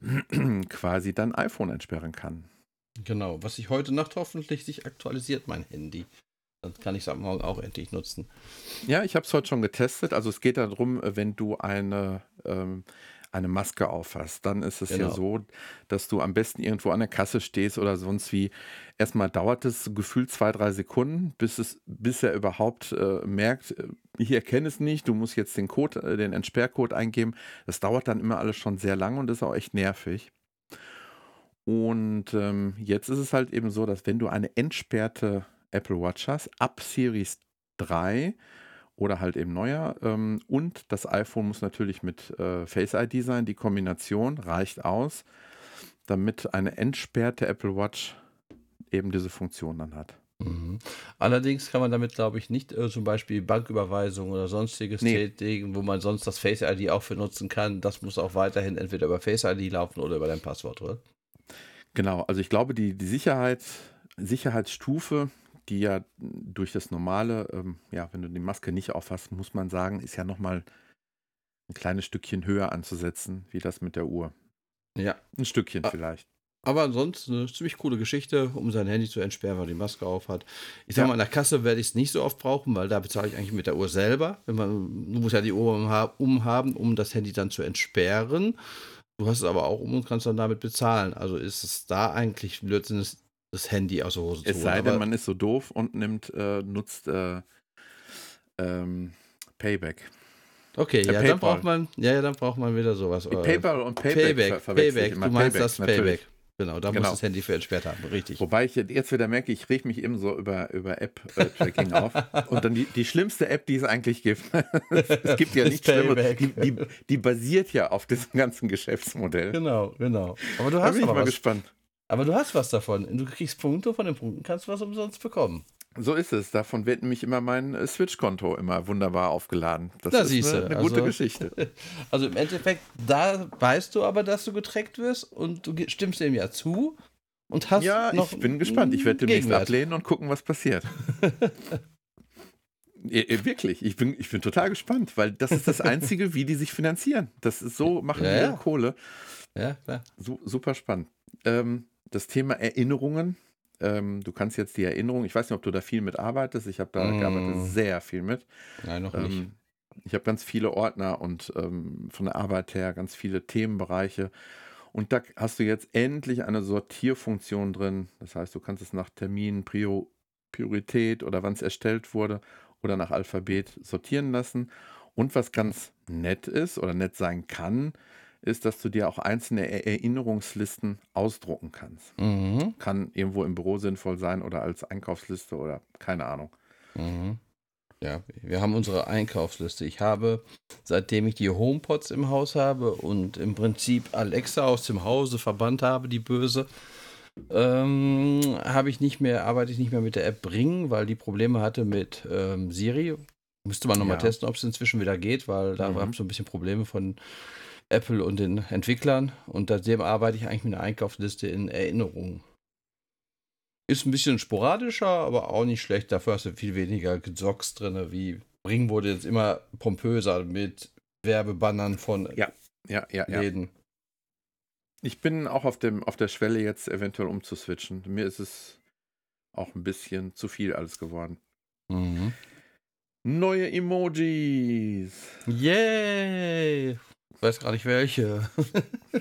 quasi dein iPhone entsperren kann. Genau, was sich heute Nacht hoffentlich sich aktualisiert, mein Handy. Dann kann ich es ab morgen auch endlich nutzen. Ja, ich habe es heute schon getestet. Also es geht darum, wenn du eine, ähm, eine Maske aufhast, dann ist es ja Genau. so, dass du am besten irgendwo an der Kasse stehst oder sonst wie. Erstmal dauert es gefühlt zwei, drei Sekunden, bis, es, bis er überhaupt äh, merkt, äh, ich erkenne es nicht, du musst jetzt den Code, äh, den Entsperrcode eingeben. Das dauert dann immer alles schon sehr lange und ist auch echt nervig. Und ähm, jetzt ist es halt eben so, dass wenn du eine entsperrte Apple Watch hast, ab Series 3 oder halt eben neuer ähm, und das iPhone muss natürlich mit äh, Face ID sein, die Kombination reicht aus, damit eine entsperrte Apple Watch eben diese Funktion dann hat. Mhm. Allerdings kann man damit, glaube ich, nicht äh, zum Beispiel Banküberweisungen oder sonstiges Nee. tätigen, wo man sonst das Face ID auch für nutzen kann. Das muss auch weiterhin entweder über Face ID laufen oder über dein Passwort, oder? Genau, also ich glaube, die, die Sicherheit, Sicherheitsstufe, die ja durch das normale, ähm, ja, wenn du die Maske nicht aufhast, muss man sagen, ist ja nochmal ein kleines Stückchen höher anzusetzen, wie das mit der Uhr. Ja. Ein Stückchen Ah. vielleicht. Aber ansonsten eine ziemlich coole Geschichte, um sein Handy zu entsperren, weil die Maske auf hat. Ich sag Ja. mal, an der Kasse werde ich es nicht so oft brauchen, weil da bezahle ich eigentlich mit der Uhr selber. Wenn man, du musst ja die Uhr umha- umhaben, um das Handy dann zu entsperren. Du hast es aber auch um und kannst dann damit bezahlen. Also ist es da eigentlich Blödsinn, das, das Handy aus der Hose Es zu sei holen. denn, Aber- man ist so doof und nimmt, äh, nutzt äh, ähm, Payback. Okay, Äh, ja, dann braucht man, ja, ja, dann braucht man wieder sowas. Äh, PayPal und Payback, Payback, ver- Payback, du meinst das natürlich. Payback. Genau, da Genau. muss das Handy für entsperrt haben, richtig. Wobei ich jetzt wieder merke, ich reg mich eben so über, über App-Tracking auf. Und dann die, die schlimmste App, die es eigentlich gibt. es gibt ja nichts Schlimmeres. Payback. Die, die, die basiert ja auf diesem ganzen Geschäftsmodell. Genau, genau. Aber du Da hast bin ich mal was. gespannt. Aber du hast was davon. Du kriegst Punkte, von den Punkten kannst du was umsonst bekommen. So ist es. Davon wird nämlich immer mein äh, Switch-Konto immer wunderbar aufgeladen. Das Da ist eine, eine gute also- Geschichte. Also im Endeffekt, da weißt du aber, dass du getrackt wirst und du stimmst dem ja zu und hast Ja, ich bin gespannt. Ich werde demnächst Gegenwert. ablehnen und gucken, was passiert. Ja, wirklich, ich bin, ich bin total gespannt, weil das ist das Einzige, wie die sich finanzieren. Das ist so, machen Ja, die ja. Kohle. Ja, klar. Su super spannend. Ähm, das Thema Erinnerungen. Ähm, du kannst jetzt die Erinnerung, ich weiß nicht, ob du da viel mit arbeitest. Ich habe da Mm. gearbeitet sehr viel mit. Nein, noch nicht. Ähm, ich habe ganz viele Ordner und ähm, von der Arbeit her ganz viele Themenbereiche. Und da hast du jetzt endlich eine Sortierfunktion drin. Das heißt, du kannst es nach Termin, Prio, Priorität oder wann es erstellt wurde oder nach Alphabet sortieren lassen. Und was ganz nett ist oder nett sein kann, ist, dass du dir auch einzelne Er- Erinnerungslisten ausdrucken kannst. Mhm. Kann irgendwo im Büro sinnvoll sein oder als Einkaufsliste oder keine Ahnung. Mhm. Ja, wir haben unsere Einkaufsliste. Ich habe, seitdem ich die HomePods im Haus habe und im Prinzip Alexa aus dem Hause verbannt habe, die böse, ähm, habe ich nicht mehr, arbeite ich nicht mehr mit der App Bring, weil die Probleme hatte mit ähm, Siri. Müsste man nochmal Ja. testen, ob es inzwischen wieder geht, weil da Mhm. gab es so ein bisschen Probleme von Apple und den Entwicklern. Und seitdem arbeite ich eigentlich mit einer Einkaufsliste in Erinnerungen. Ist ein bisschen sporadischer, aber auch nicht schlecht. Dafür hast du viel weniger Gesocks drin, wie Bring wurde jetzt immer pompöser mit Werbebannern von Ja, Ja, ja, ja. Läden. Ich bin auch auf, dem, auf der Schwelle, jetzt eventuell umzuswitchen. Mir ist es auch ein bisschen zu viel alles geworden. Mhm. Neue Emojis. Yay! Ich weiß gar nicht welche.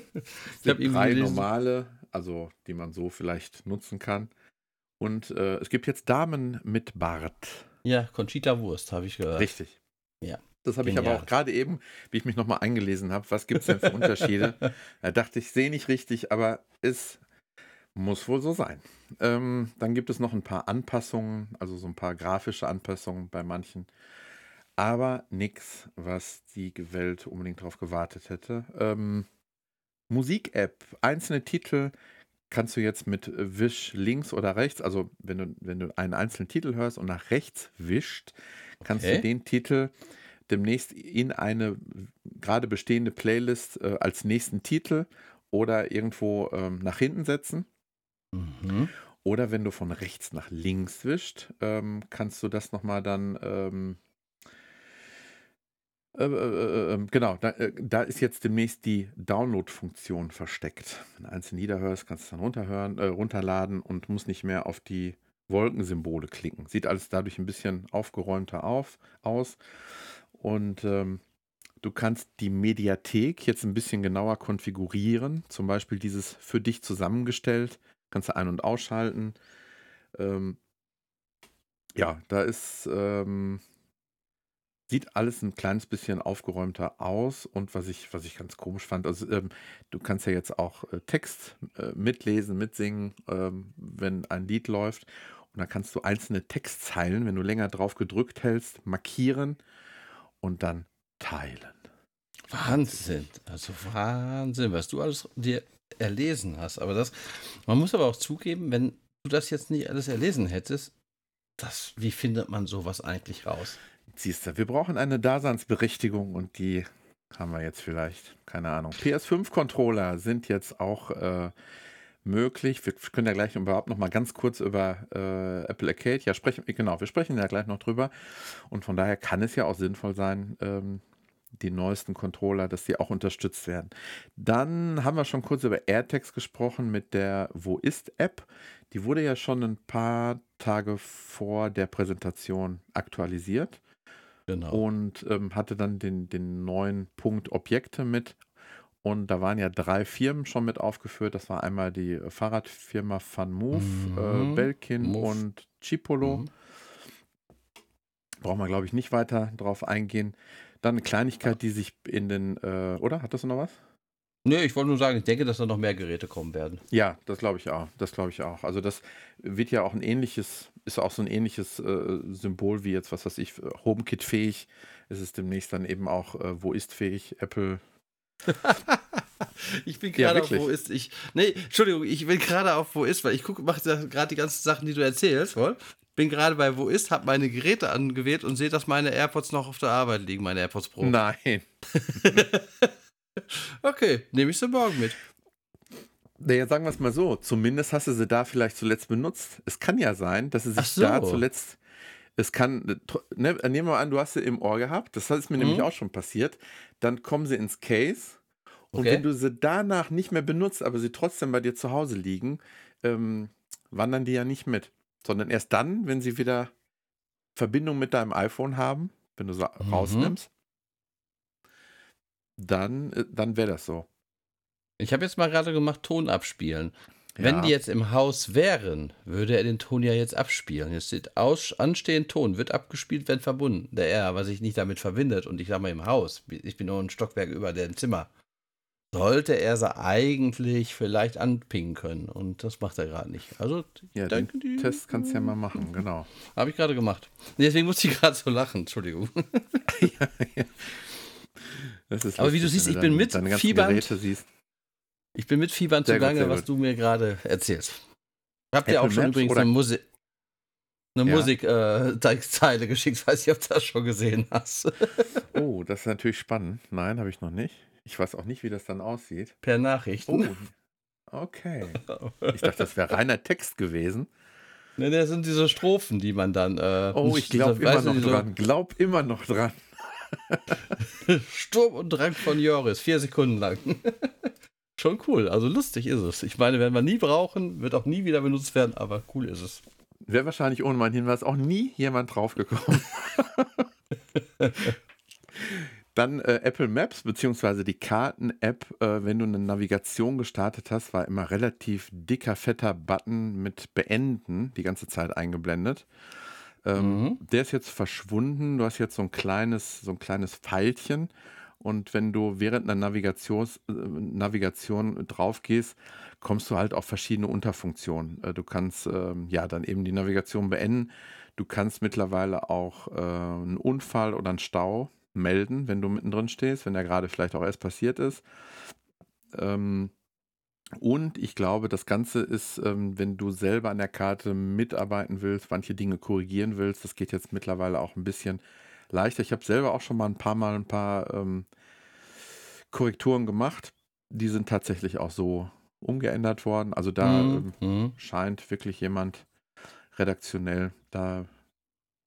ich habe eben drei gelesen. normale, also die man so vielleicht nutzen kann. Und äh, es gibt jetzt Damen mit Bart. Ja, Conchita Wurst, habe ich gehört. Richtig. Ja. Das habe ich aber auch gerade eben, wie ich mich nochmal eingelesen habe, was gibt es denn für Unterschiede? da dachte ich, sehe nicht richtig, aber es muss wohl so sein. Ähm, dann gibt es noch ein paar Anpassungen, also so ein paar grafische Anpassungen bei manchen. Aber nichts, was die Welt unbedingt darauf gewartet hätte. Ähm, Musik-App, einzelne Titel kannst du jetzt mit Wisch links oder rechts, also wenn du, wenn du einen einzelnen Titel hörst und nach rechts wischt, kannst Okay. du den Titel demnächst in eine gerade bestehende Playlist äh, als nächsten Titel oder irgendwo ähm, nach hinten setzen. Mhm. Oder wenn du von rechts nach links wischt, ähm, kannst du das nochmal dann. Ähm, äh, äh, äh, genau, da, da ist jetzt demnächst die Download-Funktion versteckt. Wenn du einzeln niederhörst, kannst du es dann runterhören, runterladen und musst nicht mehr auf die Wolkensymbole klicken. Sieht alles dadurch ein bisschen aufgeräumter auf, aus. Und ähm, du kannst die Mediathek jetzt ein bisschen genauer konfigurieren. Zum Beispiel dieses für dich zusammengestellt. Kannst du ein- und ausschalten. Ähm, ja, da ist, ähm, sieht alles ein kleines bisschen aufgeräumter aus. Und was ich, was ich ganz komisch fand, also ähm, du kannst ja jetzt auch äh, Text äh, mitlesen, mitsingen, ähm, wenn ein Lied läuft. Und dann kannst du einzelne Textzeilen, wenn du länger drauf gedrückt hältst, markieren und dann teilen. Wahnsinn. Also Wahnsinn, was du alles dir erlesen hast. Aber das, man muss aber auch zugeben, wenn du das jetzt nicht alles erlesen hättest, das, wie findet man sowas eigentlich raus? Siehst du, wir brauchen eine Daseinsberechtigung und die haben wir jetzt vielleicht. Keine Ahnung. PS5-Controller sind jetzt auch äh, möglich. Wir können ja gleich überhaupt noch mal ganz kurz über äh, Apple Arcade. Ja, sprechen, genau, wir sprechen ja gleich noch drüber. Und von daher kann es ja auch sinnvoll sein, ähm, die neuesten Controller, dass die auch unterstützt werden. Dann haben wir schon kurz über AirTags gesprochen mit der Wo ist App. Die wurde ja schon ein paar Tage vor der Präsentation aktualisiert Genau. und ähm, hatte dann den, den neuen Punkt Objekte mit. Und da waren ja drei Firmen schon mit aufgeführt. Das war einmal die äh, Fahrradfirma FunMove, Mhm. äh, Belkin Move. und Chipolo. Mhm. Braucht man, glaube ich, nicht weiter drauf eingehen. Dann eine Kleinigkeit, die sich in den, äh, oder? Hattest du noch was? Nee, ich wollte nur sagen, ich denke, dass da noch mehr Geräte kommen werden. Ja, das glaube ich auch. Das glaube ich auch. Also das wird ja auch ein ähnliches, ist auch so ein ähnliches äh, Symbol wie jetzt, was weiß ich, HomeKit fähig. Ist es demnächst dann eben auch, äh, wo ist fähig, Apple. ich bin Ja, gerade auf wirklich. wo ist ich. Nee, Entschuldigung, ich bin gerade auf wo ist, weil ich gucke, mache gerade die ganzen Sachen, die du erzählst, wohl. Bin gerade bei wo ist, habe meine Geräte angewählt und sehe, dass meine AirPods noch auf der Arbeit liegen, meine AirPods Pro. Nein. Okay, nehme ich sie morgen mit. Naja, sagen wir es mal so. Zumindest hast du sie da vielleicht zuletzt benutzt. Es kann ja sein, dass sie sich so. da zuletzt. Es kann, ne, nehmen wir an, du hast sie im Ohr gehabt. Das ist mir nämlich Mhm. auch schon passiert. Dann kommen sie ins Case. Und Okay. wenn du sie danach nicht mehr benutzt, aber sie trotzdem bei dir zu Hause liegen, ähm, wandern die ja nicht mit. Sondern erst dann, wenn sie wieder Verbindung mit deinem iPhone haben, wenn du sie Mhm. rausnimmst, dann, äh, dann wäre das so. Ich habe jetzt mal gerade gemacht, Ton abspielen. Wenn Ja. die jetzt im Haus wären, würde er den Ton ja jetzt abspielen. Jetzt steht aus, anstehend Ton, wird abgespielt, wenn verbunden. Der R, was sich nicht damit verbindet. Und ich sage mal im Haus, ich bin nur ein Stockwerk über dem Zimmer. Sollte er sie eigentlich vielleicht anpingen können. Und das macht er gerade nicht. Also, Ja, danke den dir. Test kannst du ja mal machen, genau. Habe ich gerade gemacht. Deswegen musste ich gerade so lachen. Entschuldigung. Das ist Aber wie du lustig, siehst, ich bin mit siehst. Ich bin mit Fiebern zugange, was du mir gerade erzählst. Habt ihr Apple auch schon Maps übrigens eine Musik. Eine Ja. Musik äh, geschickt, weiß nicht, ob du das schon gesehen hast. Oh, das ist natürlich spannend. Nein, habe ich noch nicht. Ich weiß auch nicht, wie das dann aussieht. per Oh, Nachrichten. okay. Ich dachte, das wäre reiner Text gewesen. Ne, das sind diese Strophen, die man dann. Äh, Oh, ich glaube immer noch dran. Glaub immer noch dran. Sturm und Drang von Joris, vier Sekunden lang. Schon cool, also lustig ist es. Ich meine, werden wir nie brauchen, wird auch nie wieder benutzt werden, aber cool ist es. Wäre wahrscheinlich ohne meinen Hinweis auch nie jemand draufgekommen. Dann äh, Apple Maps beziehungsweise die Karten-App, äh, wenn du eine Navigation gestartet hast, war immer relativ dicker, fetter Button mit Beenden die ganze Zeit eingeblendet. Ähm, Mhm. Der ist jetzt verschwunden. Du hast jetzt so ein kleines, so ein kleines Pfeilchen. Und wenn du während einer Navigations, äh, Navigation drauf gehst, kommst du halt auf verschiedene Unterfunktionen. Äh, Du kannst ähm, ja dann eben die Navigation beenden. Du kannst mittlerweile auch äh, einen Unfall oder einen Stau melden, wenn du mittendrin stehst, wenn der gerade vielleicht auch erst passiert ist. Ähm, und ich glaube, das Ganze ist, ähm, wenn du selber an der Karte mitarbeiten willst, manche Dinge korrigieren willst, das geht jetzt mittlerweile auch ein bisschen leichter. Ich habe selber auch schon mal ein paar Mal ein paar ähm, Korrekturen gemacht. Die sind tatsächlich auch so umgeändert worden. Also da ähm, Mhm. Mhm. scheint wirklich jemand redaktionell da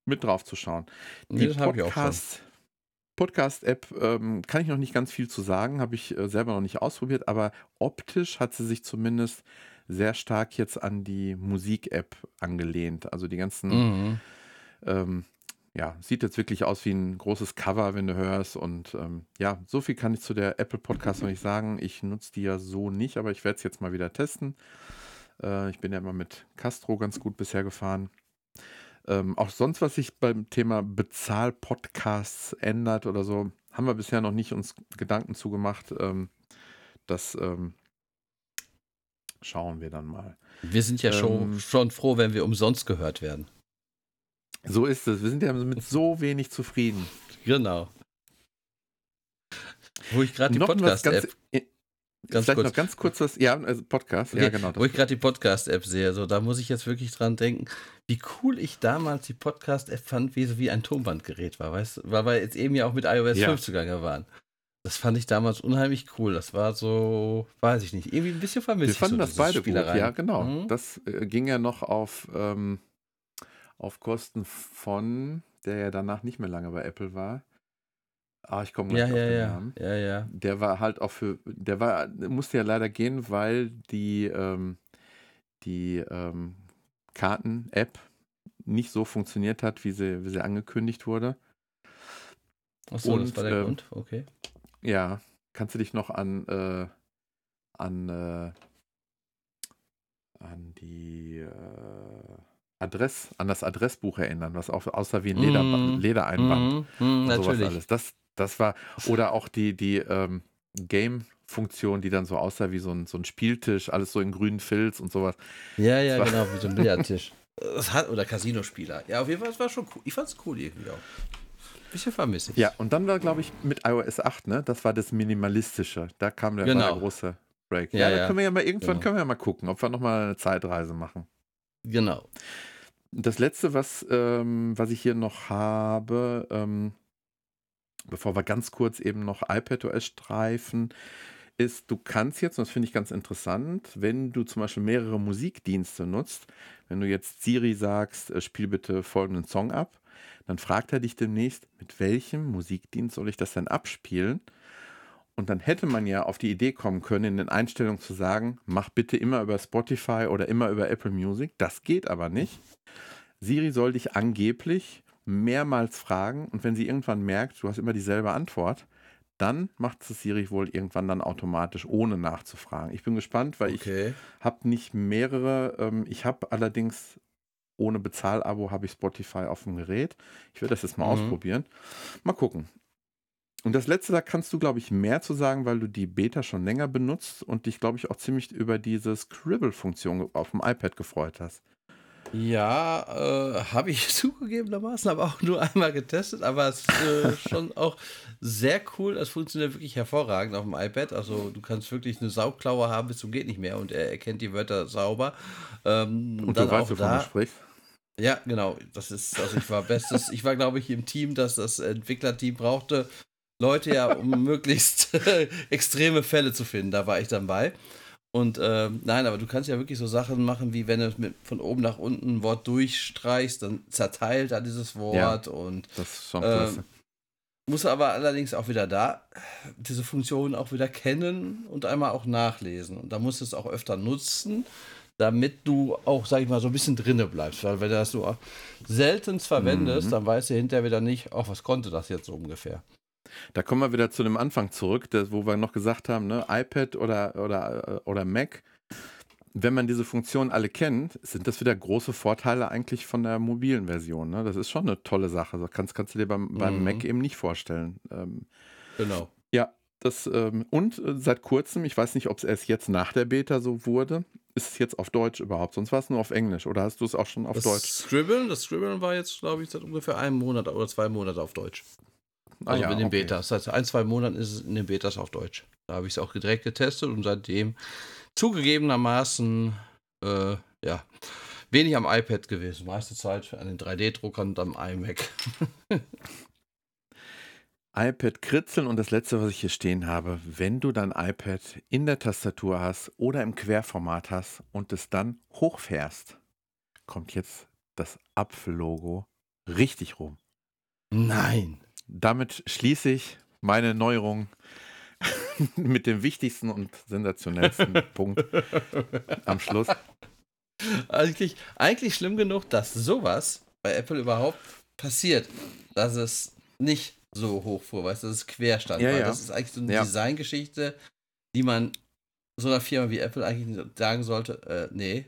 mit drauf zu schauen. Nee, Die das habe ich auch schon. Podcast, Podcast-App ähm, kann ich noch nicht ganz viel zu sagen, habe ich äh, selber noch nicht ausprobiert, aber optisch hat sie sich zumindest sehr stark jetzt an die Musik-App angelehnt. Also die ganzen, Mhm. ähm, ja, sieht jetzt wirklich aus wie ein großes Cover, wenn du hörst. Und ähm, ja, so viel kann ich zu der Apple Podcast noch nicht sagen. Ich nutze die ja so nicht, aber ich werde es jetzt mal wieder testen. Äh, ich bin ja immer mit Castro ganz gut bisher gefahren. Ähm, auch sonst, was sich beim Thema Bezahl-Podcasts ändert oder so, haben wir bisher noch nicht uns Gedanken zugemacht. Ähm, das ähm, schauen wir dann mal. Wir sind ja schon, Ähm, schon froh, wenn wir umsonst gehört werden. So ist es. Wir sind ja mit so wenig zufrieden. Genau. Wo ich gerade die Podcast-App ganz, vielleicht kurz. noch ganz kurz was. Ja, also Podcast. Ja, Okay, genau. Wo ich gerade die Podcast-App sehe, so, da muss ich jetzt wirklich dran denken, wie cool ich damals die Podcast-App fand, wie so wie ein Tonbandgerät war, weißt du? Weil wir jetzt eben ja auch mit iOS Ja. 5 zugange waren. Das fand ich damals unheimlich cool. Das war so, weiß ich nicht, irgendwie ein bisschen vermisst. Wir fanden so das beide gut. Spielereien. Ja, genau. Mhm. Das äh, ging ja noch auf, ähm, auf Kosten von, der ja danach nicht mehr lange bei Apple war. Ah, ich komme Ja, auf ja, den ja, Namen. ja, ja. Der war halt auch für, der war, musste ja leider gehen, weil die, ähm, die ähm, Karten-App nicht so funktioniert hat, wie sie, wie sie angekündigt wurde. Achso, das war der ähm, Grund, okay. Ja, kannst du dich noch an, äh, an, äh, an die äh, Adress, an das Adressbuch erinnern, was auch aussah wie ein Leder, Mhm. Ledereinband Mhm, mhm, und sowas natürlich. alles. Das, das war, oder auch die, die ähm, Game Funktion, die dann so aussah wie so ein, so ein Spieltisch, alles so in grünen Filz und sowas. Ja, ja, genau, wie so ein Billardtisch. Das hat, oder Casinospieler. Ja, auf jeden Fall, es war schon cool. Ich fand es cool irgendwie auch. Bisschen vermisse ich. Ja, und dann war, glaube ich, mit iOS 8, ne? Das war das Minimalistische. Da kam der, Genau. der große Break. Ja, Ja, da ja. können wir ja mal irgendwann Genau. können wir ja mal gucken, ob wir nochmal eine Zeitreise machen. Genau. Das letzte, was, ähm, was ich hier noch habe, ähm, bevor wir ganz kurz eben noch iPadOS streifen, ist, du kannst jetzt, und das finde ich ganz interessant, wenn du zum Beispiel mehrere Musikdienste nutzt, wenn du jetzt Siri sagst, äh, spiel bitte folgenden Song ab, dann fragt er dich demnächst, mit welchem Musikdienst soll ich das denn abspielen? Und dann hätte man ja auf die Idee kommen können, in den Einstellungen zu sagen, mach bitte immer über Spotify oder immer über Apple Music. Das geht aber nicht. Siri soll dich angeblich mehrmals fragen und wenn sie irgendwann merkt, du hast immer dieselbe Antwort, dann macht es Siri wohl irgendwann dann automatisch, ohne nachzufragen. Ich bin gespannt, weil ich Okay. habe nicht mehrere. Ähm, ich habe allerdings ohne Bezahlabo habe ich Spotify auf dem Gerät. Ich werde das jetzt mal Mhm. ausprobieren. Mal gucken. Und das letzte, da kannst du, glaube ich, mehr zu sagen, weil du die Beta schon länger benutzt und dich, glaube ich, auch ziemlich über diese Scribble-Funktion auf dem iPad gefreut hast. Ja, äh, habe ich zugegebenermaßen, aber auch nur einmal getestet, aber es ist äh, schon auch sehr cool. Es funktioniert wirklich hervorragend auf dem iPad. Also du kannst wirklich eine Saugklaue haben bis zum geht nicht mehr und er erkennt die Wörter sauber. Ähm, Und dann du weißt, wovon da, du sprichst. Ja, genau. Das ist, also ich war bestes, ich war, glaube ich, im Team, das das Entwicklerteam brauchte. Leute ja, um möglichst extreme Fälle zu finden. Da war ich dann bei. Und ähm, nein, aber du kannst ja wirklich so Sachen machen, wie wenn du mit, von oben nach unten ein Wort durchstreichst, dann zerteilt er dieses Wort und Das ist schon Ähm, klasse. muss aber allerdings auch wieder da diese Funktion auch wieder kennen und einmal auch nachlesen. Und da musst du es auch öfter nutzen, damit du auch, sag ich mal, so ein bisschen drinne bleibst. Weil wenn du das so selten verwendest, Mhm. dann weißt du hinterher wieder nicht, ach, was konnte das jetzt so ungefähr. Da kommen wir wieder zu dem Anfang zurück, das, wo wir noch gesagt haben, ne, iPad oder, oder, äh, oder Mac. Wenn man diese Funktionen alle kennt, sind das wieder große Vorteile eigentlich von der mobilen Version. Ne? Das ist schon eine tolle Sache. Das kannst, kannst du dir beim, beim Mhm. Mac eben nicht vorstellen. Ähm, Genau. ja, das, ähm, und äh, seit kurzem, ich weiß nicht, ob es erst jetzt nach der Beta so wurde, ist es jetzt auf Deutsch überhaupt. Sonst war es nur auf Englisch. Oder hast du es auch schon auf das Deutsch? Scribbeln, das Scribbeln war jetzt, glaube ich, seit ungefähr einem Monat oder zwei Monaten auf Deutsch. Ah Also ja, in den okay. Betas. Seit ein, zwei Monaten ist es in den Betas auf Deutsch. Da habe ich es auch direkt getestet und seitdem zugegebenermaßen, äh, ja, wenig am iPad gewesen. Meiste Zeit an den 3D-Druckern und am iMac. iPad kritzeln und das letzte, was ich hier stehen habe, wenn du dein iPad in der Tastatur hast oder im Querformat hast und es dann hochfährst, kommt jetzt das Apfellogo richtig rum. Nein. Damit schließe ich meine Neuerung mit dem wichtigsten und sensationellsten Punkt am Schluss. Eigentlich, eigentlich schlimm genug, dass sowas bei Apple überhaupt passiert. Dass es nicht so hoch fuhr, weißt du, dass es quer stand. Ja, ja. Das ist eigentlich so eine Ja. Designgeschichte, die man so einer Firma wie Apple eigentlich sagen sollte, äh, nee,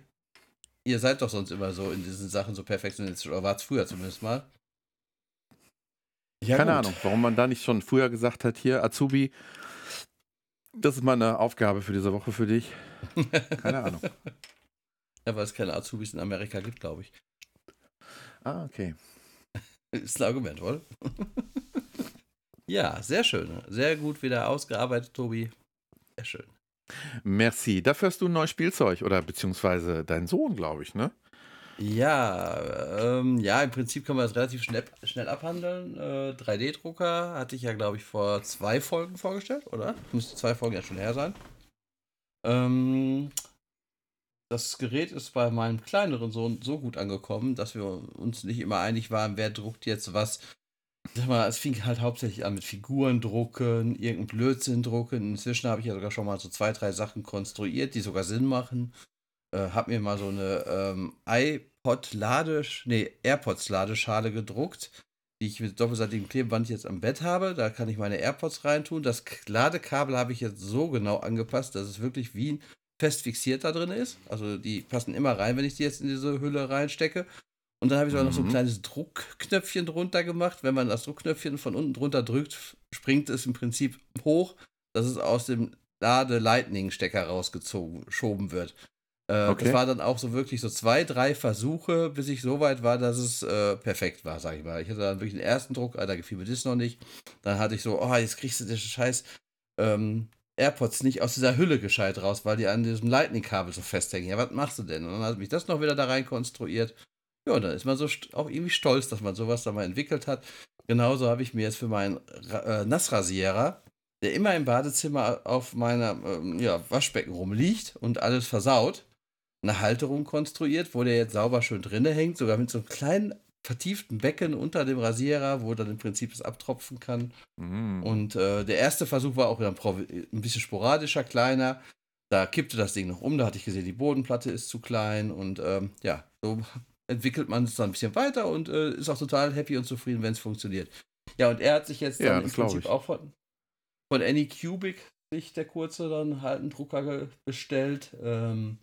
ihr seid doch sonst immer so in diesen Sachen so perfektionistisch, oder war es früher zumindest mal. Ja, Keine gut. Ahnung, warum man da nicht schon früher gesagt hat, hier, Azubi, das ist meine Aufgabe für diese Woche für dich. Keine Ahnung. Ja, weil es keine Azubis in Amerika gibt, glaube ich. Ah, okay. Ist ein Argument, oder? ja, sehr schön. Sehr gut wieder ausgearbeitet, Tobi. Sehr schön. Merci. Dafür hast du ein neues Spielzeug oder beziehungsweise dein Sohn, glaube ich, ne? Ja, ähm, ja, im Prinzip kann man das relativ schnell, schnell abhandeln. Äh, 3D-Drucker hatte ich ja, glaube ich, vor zwei Folgen vorgestellt, oder? Müsste zwei Folgen ja schon her sein. Ähm, das Gerät ist bei meinem kleineren Sohn so gut angekommen, dass wir uns nicht immer einig waren, wer druckt jetzt was. Sag mal, es fing halt hauptsächlich an mit Figuren drucken, irgendein Blödsinn drucken. Inzwischen habe ich ja sogar schon mal so zwei, drei Sachen konstruiert, die sogar Sinn machen. Äh, hab mir mal so eine ähm, iPod-Lade, nee, AirPods-Ladeschale gedruckt, die ich mit doppelseitigem Klebeband jetzt am Bett habe. Da kann ich meine AirPods reintun. Das Ladekabel habe ich jetzt so genau angepasst, dass es wirklich wie fest fixiert da drin ist. Also die passen immer rein, wenn ich die jetzt in diese Hülle reinstecke. Und dann habe ich auch noch so ein Mhm. kleines Druckknöpfchen drunter gemacht. Wenn man das Druckknöpfchen von unten drunter drückt, springt es im Prinzip hoch, dass es aus dem Lade-Lightning-Stecker rausgeschoben wird. Äh, Okay. Das war dann auch so wirklich so zwei, drei Versuche, bis ich so weit war, dass es äh, perfekt war, sag ich mal. Ich hatte dann wirklich den ersten Druck, ah, da gefiel mir das noch nicht. Dann hatte ich so, oh, jetzt kriegst du das scheiß ähm, AirPods nicht aus dieser Hülle gescheit raus, weil die an diesem Lightning-Kabel so festhängen. Ja, was machst du denn? Und dann hat mich das noch wieder da rein konstruiert. Ja, und dann ist man so auch irgendwie stolz, dass man sowas da mal entwickelt hat. Genauso habe ich mir jetzt für meinen äh, Nassrasierer, der immer im Badezimmer auf meiner ähm, ja, Waschbecken rumliegt und alles versaut, eine Halterung konstruiert, wo der jetzt sauber schön drinne hängt, sogar mit so einem kleinen vertieften Becken unter dem Rasierer, wo dann im Prinzip es abtropfen kann. Mm. Und äh, der erste Versuch war auch wieder ein, bisschen sporadischer, kleiner. Da kippte das Ding noch um, da hatte ich gesehen, die Bodenplatte ist zu klein und ähm, ja, so entwickelt man es dann ein bisschen weiter und äh, ist auch total happy und zufrieden, wenn es funktioniert. Ja, und er hat sich jetzt Ja, dann im Prinzip ich. auch von, von Anycubic sich der kurze dann halt einen Drucker bestellt. Ähm,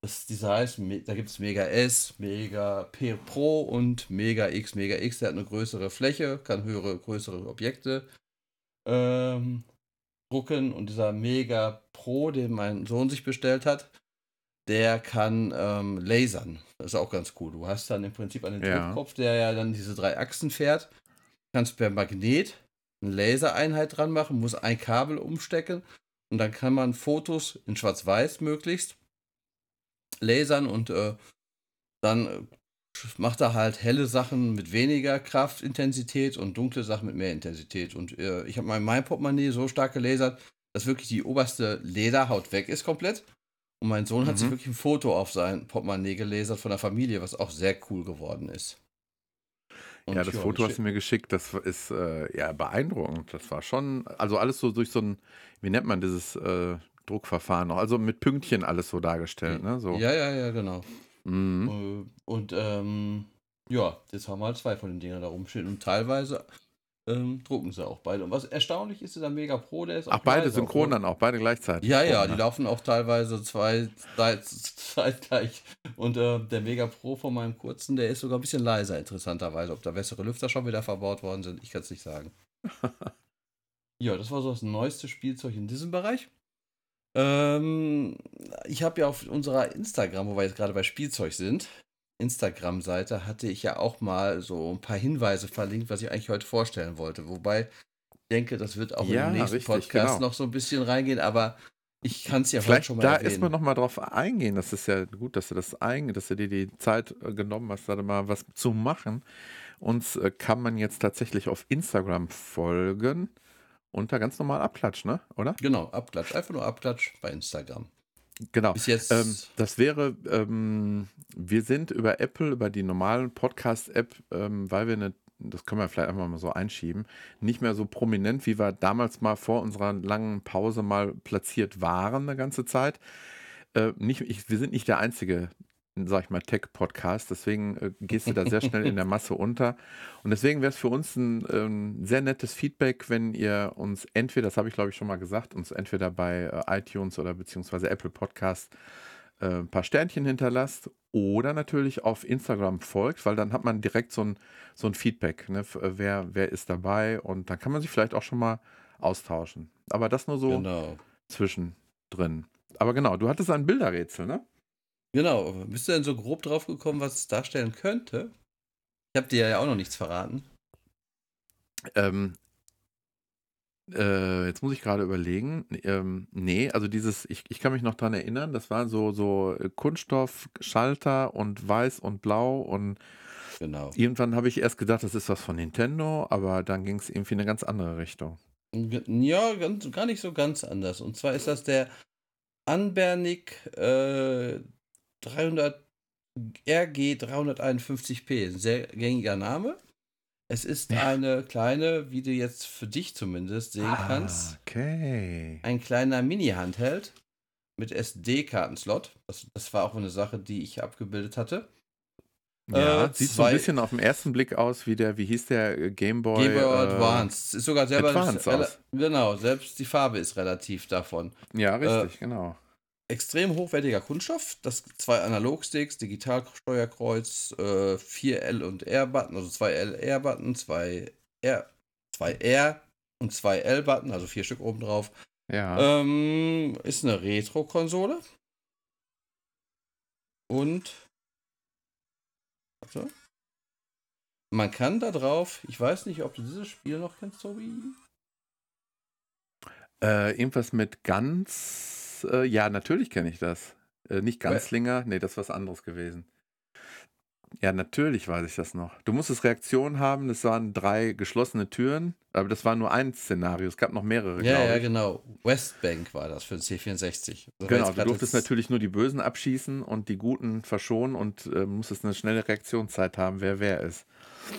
das Design, da gibt es Mega S, Mega P Pro und Mega X. Mega X, der hat eine größere Fläche, kann höhere, größere Objekte ähm, drucken. Und dieser Mega Pro, den mein Sohn sich bestellt hat, der kann ähm, lasern. Das ist auch ganz cool. Du hast dann im Prinzip einen Ja. Druckkopf, der ja dann diese drei Achsen fährt. Kannst per Magnet eine Lasereinheit dran machen, muss ein Kabel umstecken und dann kann man Fotos in Schwarz-Weiß möglichst lasern und äh, dann äh, macht er halt helle Sachen mit weniger Kraftintensität und dunkle Sachen mit mehr Intensität. Und äh, ich habe mein, mein Portemonnaie so stark gelasert, dass wirklich die oberste Lederhaut weg ist komplett. Und mein Sohn hat sich Mhm. wirklich ein Foto auf sein Portemonnaie gelasert von der Familie, was auch sehr cool geworden ist. Und ja, das Foto steht- hast du mir geschickt, das ist äh, ja beeindruckend. Das war schon, also alles so durch so ein, wie nennt man dieses äh, Druckverfahren noch? Also mit Pünktchen alles so dargestellt, ne? So. Ja, ja, ja, genau. Mhm. Äh, Und ähm, ja, jetzt haben wir halt zwei von den Dingern da rumstehen und teilweise ähm, drucken sie auch beide. Und was erstaunlich ist, dieser Mega Pro, der ist Ach, auch beide leise, synchron obwohl- dann auch, beide gleichzeitig. Ja, ja, Oh, die ne? laufen auch teilweise zwei, zwei zeitgleich. Und äh, der Mega Pro von meinem kurzen, der ist sogar ein bisschen leiser, interessanterweise. Ob da bessere Lüfter schon wieder verbaut worden sind, ich kann es nicht sagen. ja, das war so das neueste Spielzeug in diesem Bereich. Ähm, ich habe ja auf unserer Instagram, wo wir jetzt gerade bei Spielzeug sind, Instagram-Seite, hatte ich ja auch mal so ein paar Hinweise verlinkt, was ich eigentlich heute vorstellen wollte. Wobei ich denke, das wird auch Ja, im nächsten richtig, Podcast genau. noch so ein bisschen reingehen, aber ich kann es ja Vielleicht schon mal da erwähnen. erstmal nochmal drauf eingehen. Das ist ja gut, dass du das ein, dass du dir die Zeit äh, genommen hast, da mal was zu machen. Uns äh, kann man jetzt tatsächlich auf Instagram folgen unter ganz normal Abklatsch, ne? Oder? Genau, Abklatsch. Einfach nur Abklatsch bei Instagram. Genau. Bis jetzt. Ähm, das wäre, ähm, wir sind über Apple, über die normalen Podcast-App, ähm, weil wir eine, das können wir vielleicht einfach mal so einschieben, nicht mehr so prominent, wie wir damals mal vor unserer langen Pause mal platziert waren, eine ganze Zeit. Äh, nicht, ich, wir sind nicht der einzige, sag ich mal, Tech-Podcast, deswegen äh, gehst du da sehr schnell in der Masse unter. Und deswegen wäre es für uns ein ähm, sehr nettes Feedback, wenn ihr uns entweder, das habe ich glaube ich schon mal gesagt, uns entweder bei äh, iTunes oder beziehungsweise Apple Podcast äh, ein paar Sternchen hinterlasst oder natürlich auf Instagram folgt, weil dann hat man direkt so ein, so ein Feedback, ne, äh, wer, wer ist dabei und dann kann man sich vielleicht auch schon mal austauschen. Aber das nur so genau. zwischendrin. Aber genau, du hattest ein Bilderrätsel, ne? Genau. Bist du denn so grob drauf gekommen, was es darstellen könnte? Ich habe dir ja auch noch nichts verraten. Ähm, äh, jetzt muss ich gerade überlegen. Ähm, nee, also dieses, ich, ich kann mich noch dran erinnern, das war so, so äh, Kunststoff, Schalter und weiß und blau und Genau. irgendwann habe ich erst gedacht, das ist was von Nintendo, aber dann ging es irgendwie in eine ganz andere Richtung. Ja, ganz, gar nicht so ganz anders. Und zwar ist das der Anbernic äh, 300 RG 351p. Ein sehr gängiger Name. Es ist Ja. eine kleine, wie du jetzt für dich zumindest sehen kannst, Ah, okay. ein kleiner Mini-Handheld mit SD-Kartenslot. Das, das war auch eine Sache, die ich abgebildet hatte. Ja, Äh, sieht so ein bisschen auf den ersten Blick aus wie der, wie hieß der, äh, Game Boy? Game Boy äh, Advance. Ist sogar selber. Advance rela- aus. Genau, selbst die Farbe ist relativ davon. Ja, richtig, Äh, genau. Extrem hochwertiger Kunststoff. Das zwei Analogsticks, Digitalsteuerkreuz, äh, vier L und R-Button, also zwei L-R-Button, zwei R, zwei R und zwei L-Button, also vier Stück oben drauf. Ja. Ähm, ist eine Retro-Konsole. Und. Warte. Man kann da drauf, ich weiß nicht, ob du dieses Spiel noch kennst, Tobi. Äh, irgendwas mit ganz. Äh, ja, natürlich kenne ich das. Äh, nicht Ganzlinger, nee, das ist was anderes gewesen. Ja, natürlich weiß ich das noch. Du musstest Reaktion haben, es waren drei geschlossene Türen, aber das war nur ein Szenario. Es gab noch mehrere, Ja, ja, genau. Westbank war das für den C64. Das Genau, du durftest natürlich nur die Bösen abschießen und die Guten verschonen und äh, musstest eine schnelle Reaktionszeit haben, wer wer ist.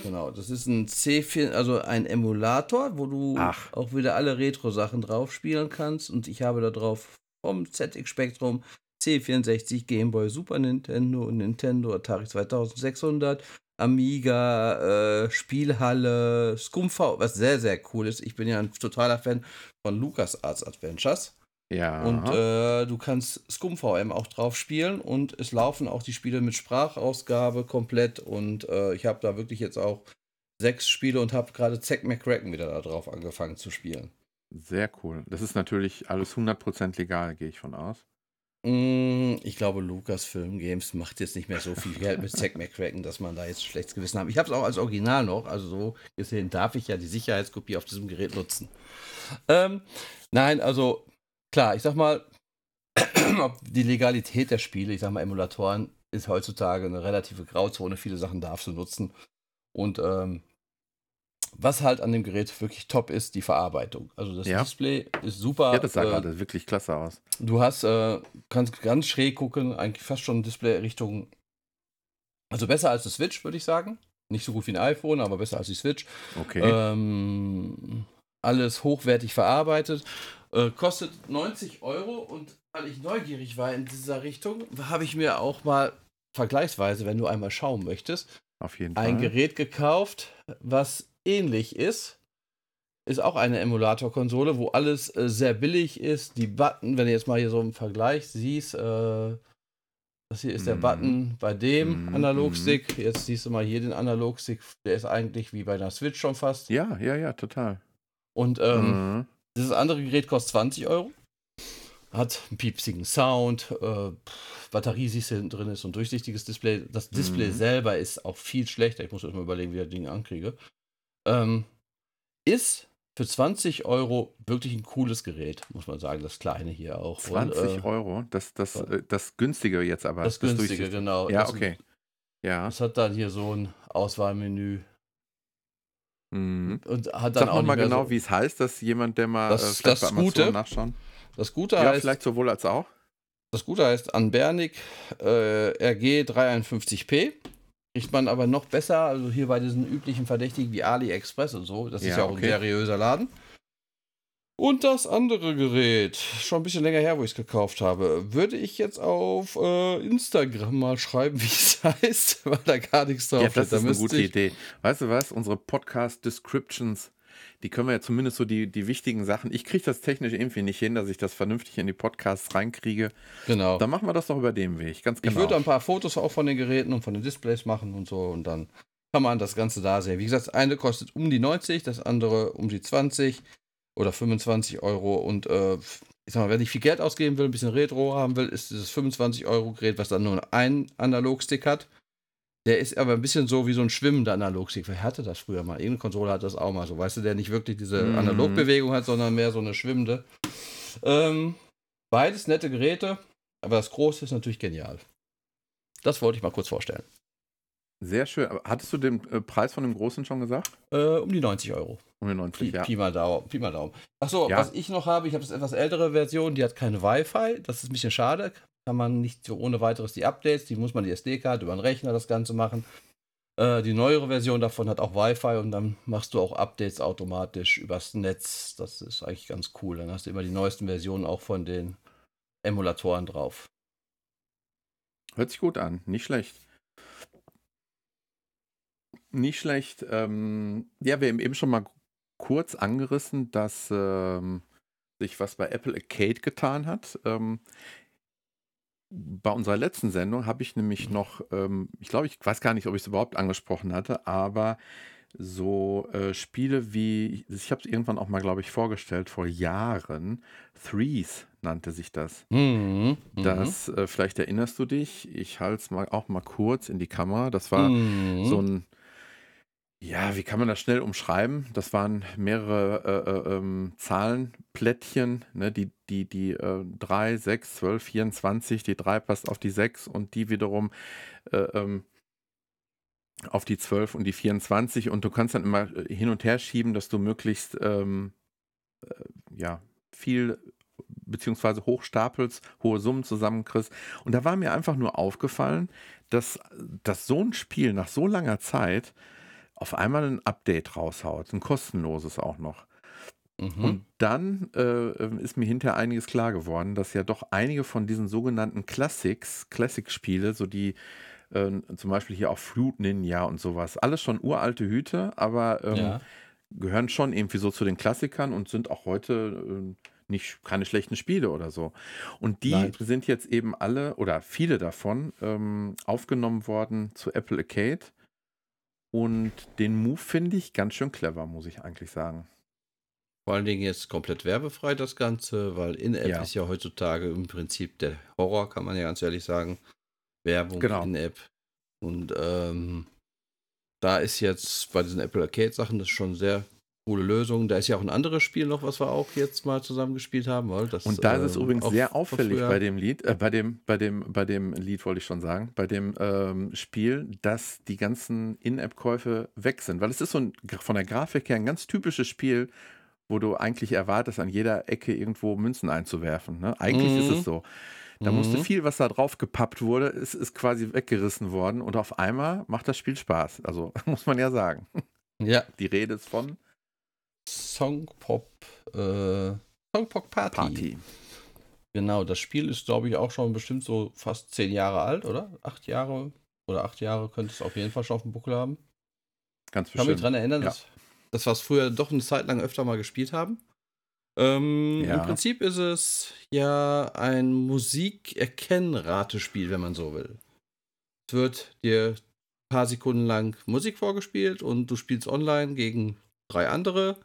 Genau, das ist ein C4, also ein Emulator, wo du Ach. auch wieder alle Retro-Sachen drauf spielen kannst. Und ich habe da drauf vom ZX Spectrum C64, Game Boy, Super Nintendo, Nintendo, Atari 2600, Amiga, äh, Spielhalle, ScumV, was sehr, sehr cool ist. Ich bin ja ein totaler Fan von LucasArts Adventures. Ja. Und äh, du kannst ScumVM auch drauf spielen und es laufen auch die Spiele mit Sprachausgabe komplett. Und äh, ich habe da wirklich jetzt auch sechs Spiele und habe gerade Zack McCracken wieder da drauf angefangen zu spielen. Sehr cool. Das ist natürlich alles 100% legal, gehe ich von aus. Mm, Ich glaube, Lucasfilm Games macht jetzt nicht mehr so viel Geld mit Zack McCracken, dass man da jetzt schlechtes Gewissen hat. Ich habe es auch als Original noch, also so gesehen darf ich ja die Sicherheitskopie auf diesem Gerät nutzen. Ähm, nein, also klar, ich sag mal, die Legalität der Spiele, ich sag mal, Emulatoren ist heutzutage eine relative Grauzone. Viele Sachen darfst du nutzen. Und ähm, was halt an dem Gerät wirklich top ist, die Verarbeitung. Also das Ja. Display ist super. Ja, das sah äh, gerade wirklich klasse aus. Du hast, äh, kannst ganz schräg gucken, eigentlich fast schon Display Richtung, also besser als die Switch, würde ich sagen. Nicht so gut wie ein iPhone, aber besser als die Switch. Okay. Ähm, alles hochwertig verarbeitet. Äh, kostet 90 Euro und weil ich neugierig war in dieser Richtung, habe ich mir auch mal vergleichsweise, wenn du einmal schauen möchtest, Auf jeden ein. Gerät gekauft, was ähnlich ist. Ist auch eine Emulator-Konsole, wo alles äh, sehr billig ist. Die Button, wenn du jetzt mal hier so im Vergleich siehst, äh, das hier ist der Mhm. Button bei dem Mhm, Analogstick. Jetzt siehst du mal hier den Analogstick. Der ist eigentlich wie bei einer Switch schon fast. Ja, ja, ja, total. Und ähm, Mhm. dieses andere Gerät kostet 20 Euro. Hat einen piepsigen Sound, äh, Batterie siehst du hinten drin ist und durchsichtiges Display. Das Display Mhm. selber ist auch viel schlechter. Ich muss erst mal überlegen, wie ich das Ding ankriege. Ähm, ist für 20 Euro wirklich ein cooles Gerät, muss man sagen. Das kleine hier auch. 20 und, äh, Euro, das, das, äh, das günstige jetzt aber. Das günstige, durchsichtige. genau. Ja, das, okay. Ja. Das hat dann hier so ein Auswahlmenü Mhm. und hat dann Sag auch mal genau, so, wie es heißt, dass jemand, der mal Das- äh, das bei Amazon Gute nachschauen. Das Gute Ja, heißt, vielleicht sowohl als auch. Das Gute heißt Anbernic äh, RG 351p. Kriegt man aber noch besser, also hier bei diesen üblichen Verdächtigen wie AliExpress und so. Das ist Ja, ja auch ein okay. seriöser Laden. Und das andere Gerät, schon ein bisschen länger her, wo ich es gekauft habe, würde ich jetzt auf äh, Instagram mal schreiben, wie es heißt, weil da gar nichts drauf Ja, das ist Da eine gute Idee. Weißt du was? Unsere Podcast-Descriptions, die können wir ja zumindest so die, die wichtigen Sachen. Ich kriege das technisch irgendwie nicht hin, dass ich das vernünftig in die Podcasts reinkriege. Genau. Dann machen wir das doch über den Weg. Ganz genau. Ich würde ein paar Fotos auch von den Geräten und von den Displays machen und so und dann kann man das Ganze da sehen. Wie gesagt, das eine kostet um die 90, das andere um die 20 oder 25 Euro und äh, ich sag mal, wenn ich viel Geld ausgeben will, ein bisschen Retro haben will, ist dieses 25 Euro Gerät, was dann nur einen Analogstick hat. Der ist aber ein bisschen so wie so ein schwimmender Analogstick. Wer hatte das früher mal? Irgendeine Konsole hat das auch mal so. Weißt du, der nicht wirklich diese Mhm. Analogbewegung hat, sondern mehr so eine schwimmende. Ähm, beides nette Geräte, aber das große ist natürlich genial. Das wollte ich mal kurz vorstellen. Sehr schön. Aber hattest du den äh, Preis von dem Großen schon gesagt? Äh, um die 90 Euro. Um die Pi, 90, ja. Pi, mal Daumen, Pi mal Daumen. Achso, Ja. was ich noch habe, ich habe das etwas ältere Version, die hat keine Wi-Fi. Das ist ein bisschen schade. Kann man nicht so ohne weiteres die Updates, die muss man die SD-Karte über den Rechner das Ganze machen. Äh, die neuere Version davon hat auch Wi-Fi und dann machst du auch Updates automatisch übers Netz. Das ist eigentlich ganz cool. Dann hast du immer die neuesten Versionen auch von den Emulatoren drauf. Hört sich gut an. Nicht schlecht. Nicht schlecht. Ähm, ja, wir haben eben schon mal kurz angerissen, dass ähm, sich was bei Apple Arcade getan hat. Ähm, bei unserer letzten Sendung habe ich nämlich noch, ähm, ich glaube, ich weiß gar nicht, ob ich es überhaupt angesprochen hatte, aber so äh, Spiele wie, ich habe es irgendwann auch mal, glaube ich, vorgestellt, vor Jahren. Threes nannte sich das. Mhm. Das, äh, vielleicht erinnerst du dich, ich halte es mal auch mal kurz in die Kamera. Das war Mhm. so ein, ja, wie kann man das schnell umschreiben? Das waren mehrere äh, äh, ähm, Zahlenplättchen, ne? die, die, die äh, 3, 6, 12, 24, die 3 passt auf die 6 und die wiederum äh, ähm, auf die 12 und die 24 und du kannst dann immer äh, hin und her schieben, dass du möglichst ähm, äh, ja, viel beziehungsweise hochstapelst, hohe Summen zusammenkriegst. Und da war mir einfach nur aufgefallen, dass, dass so ein Spiel nach so langer Zeit auf einmal ein Update raushaut, ein kostenloses auch noch. Mhm. Und dann äh, ist mir hinterher einiges klar geworden, dass ja doch einige von diesen sogenannten Classics, Classic-Spiele, so die äh, zum Beispiel hier auch Fruit Ninja und sowas, alles schon uralte Hüte, aber ähm, Ja. gehören schon irgendwie so zu den Klassikern und sind auch heute äh, nicht keine schlechten Spiele oder so. Und die Nein. sind jetzt eben alle oder viele davon ähm, aufgenommen worden zu Apple Arcade. Und den Move finde ich ganz schön clever, muss ich eigentlich sagen. Vor allen Dingen jetzt komplett werbefrei das Ganze, weil In-App Ja. ist ja heutzutage im Prinzip der Horror, kann man ja ganz ehrlich sagen. Werbung Genau. in-App. Und ähm, da ist jetzt bei diesen Apple Arcade Sachen das schon sehr coole Lösung. Da ist ja auch ein anderes Spiel noch, was wir auch jetzt mal zusammen gespielt haben. Weil das, Und da ist es ähm, übrigens sehr auffällig bei dem Lied, äh, bei dem, bei dem, bei dem Lied wollte ich schon sagen, bei dem ähm, Spiel, dass die ganzen In-App-Käufe weg sind. Weil es ist so ein, von der Grafik her ein ganz typisches Spiel, wo du eigentlich erwartest, an jeder Ecke irgendwo Münzen einzuwerfen. Ne? Eigentlich ist Mhm. es so. Da musste Mhm. viel, was da drauf gepappt wurde, ist, ist quasi weggerissen worden und auf einmal macht das Spiel Spaß. Also muss man ja sagen. Ja, Die Rede ist von Songpop, äh, Songpop Party. Party. Genau, das Spiel ist, glaube ich, auch schon bestimmt so fast zehn Jahre alt, oder? Acht Jahre oder acht Jahre könnte es auf jeden Fall schon auf dem Buckel haben. Ganz Ich kann mich bestimmt. daran erinnern, ja. dass, dass wir es früher doch eine Zeit lang öfter mal gespielt haben. Ähm, Ja. Im Prinzip ist es ja ein Musikerkennratespiel, wenn man so will. Es wird dir ein paar Sekunden lang Musik vorgespielt und du spielst online gegen drei andere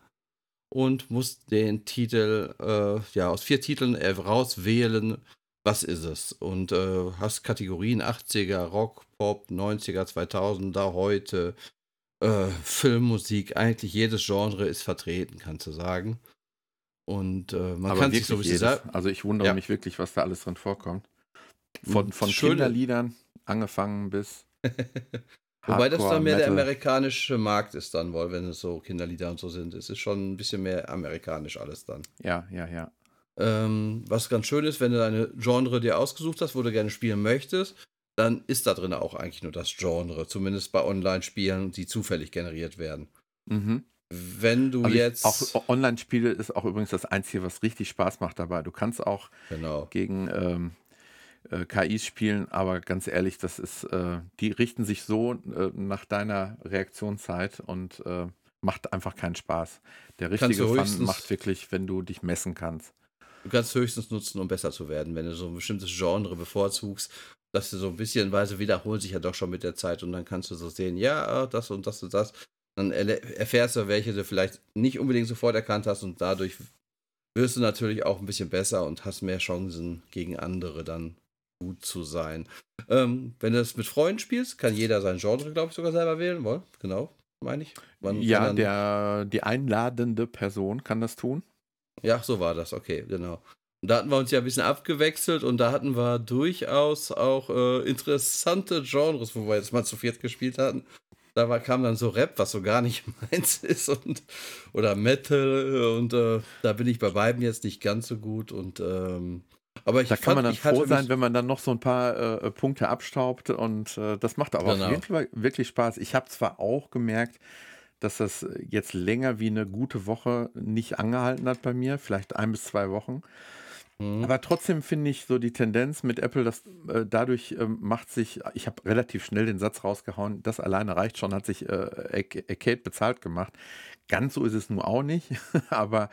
und musst den Titel, äh, ja, aus vier Titeln rauswählen, was ist es. Und äh, hast Kategorien 80er, Rock, Pop, 90er, 2000er, heute, äh, Filmmusik, eigentlich jedes Genre ist vertreten, kannst du sagen. Und äh, man Aber kann sich so bisschen jedes. sel- Also ich wundere Ja. mich wirklich, was da alles drin vorkommt. Von, Und von schöne- Kinderliedern angefangen bis. Wobei das dann mehr der Metal. amerikanische Markt ist dann wohl, wenn es so Kinderlieder und so sind. Es ist schon ein bisschen mehr amerikanisch alles dann. Ja, ja, ja. Ähm, was ganz schön ist, wenn du deine Genre dir ausgesucht hast, wo du gerne spielen möchtest, dann ist da drin auch eigentlich nur das Genre, zumindest bei Online-Spielen, die zufällig generiert werden. Mhm. Wenn du Also jetzt. auch Online-Spiele ist auch übrigens das Einzige, was richtig Spaß macht dabei. Du kannst auch genau. gegen ähm, äh, KIs spielen, aber ganz ehrlich, das ist, äh, die richten sich so äh, nach deiner Reaktionszeit und äh, macht einfach keinen Spaß. Der richtige Fun macht wirklich, wenn du dich messen kannst. Du kannst höchstens nutzen, um besser zu werden, wenn du so ein bestimmtes Genre bevorzugst, dass du so ein bisschen weise wiederholt sich ja doch schon mit der Zeit und dann kannst du so sehen, ja, das und das und das. Dann erfährst du, welche du vielleicht nicht unbedingt sofort erkannt hast und dadurch wirst du natürlich auch ein bisschen besser und hast mehr Chancen gegen andere dann gut zu sein. Ähm, wenn du es mit Freunden spielst, kann jeder sein Genre, glaube ich, sogar selber wählen. Wohl, genau, meine ich. Man ja, der, die einladende Person kann das tun. Ja, so war das, okay, genau. Und da hatten wir uns ja ein bisschen abgewechselt und da hatten wir durchaus auch äh, interessante Genres, wo wir jetzt mal zu viert gespielt hatten. Da war, kam dann so Rap, was so gar nicht meins ist, und, oder Metal und äh, da bin ich bei beiden jetzt nicht ganz so gut und ähm, aber ich Da kann man dann froh sein, wenn man dann noch so ein paar äh, Punkte abstaubt und äh, das macht aber Genau. auf jeden Fall wirklich Spaß. Ich habe zwar auch gemerkt, dass das jetzt länger wie eine gute Woche nicht angehalten hat bei mir, vielleicht ein bis zwei Wochen. Mhm. Aber trotzdem finde ich so die Tendenz mit Apple, dass äh, dadurch ähm, macht sich, ich habe relativ schnell den Satz rausgehauen, das alleine reicht schon, hat sich äh, Arc- Arcade bezahlt gemacht. Ganz so ist es nun auch nicht, aber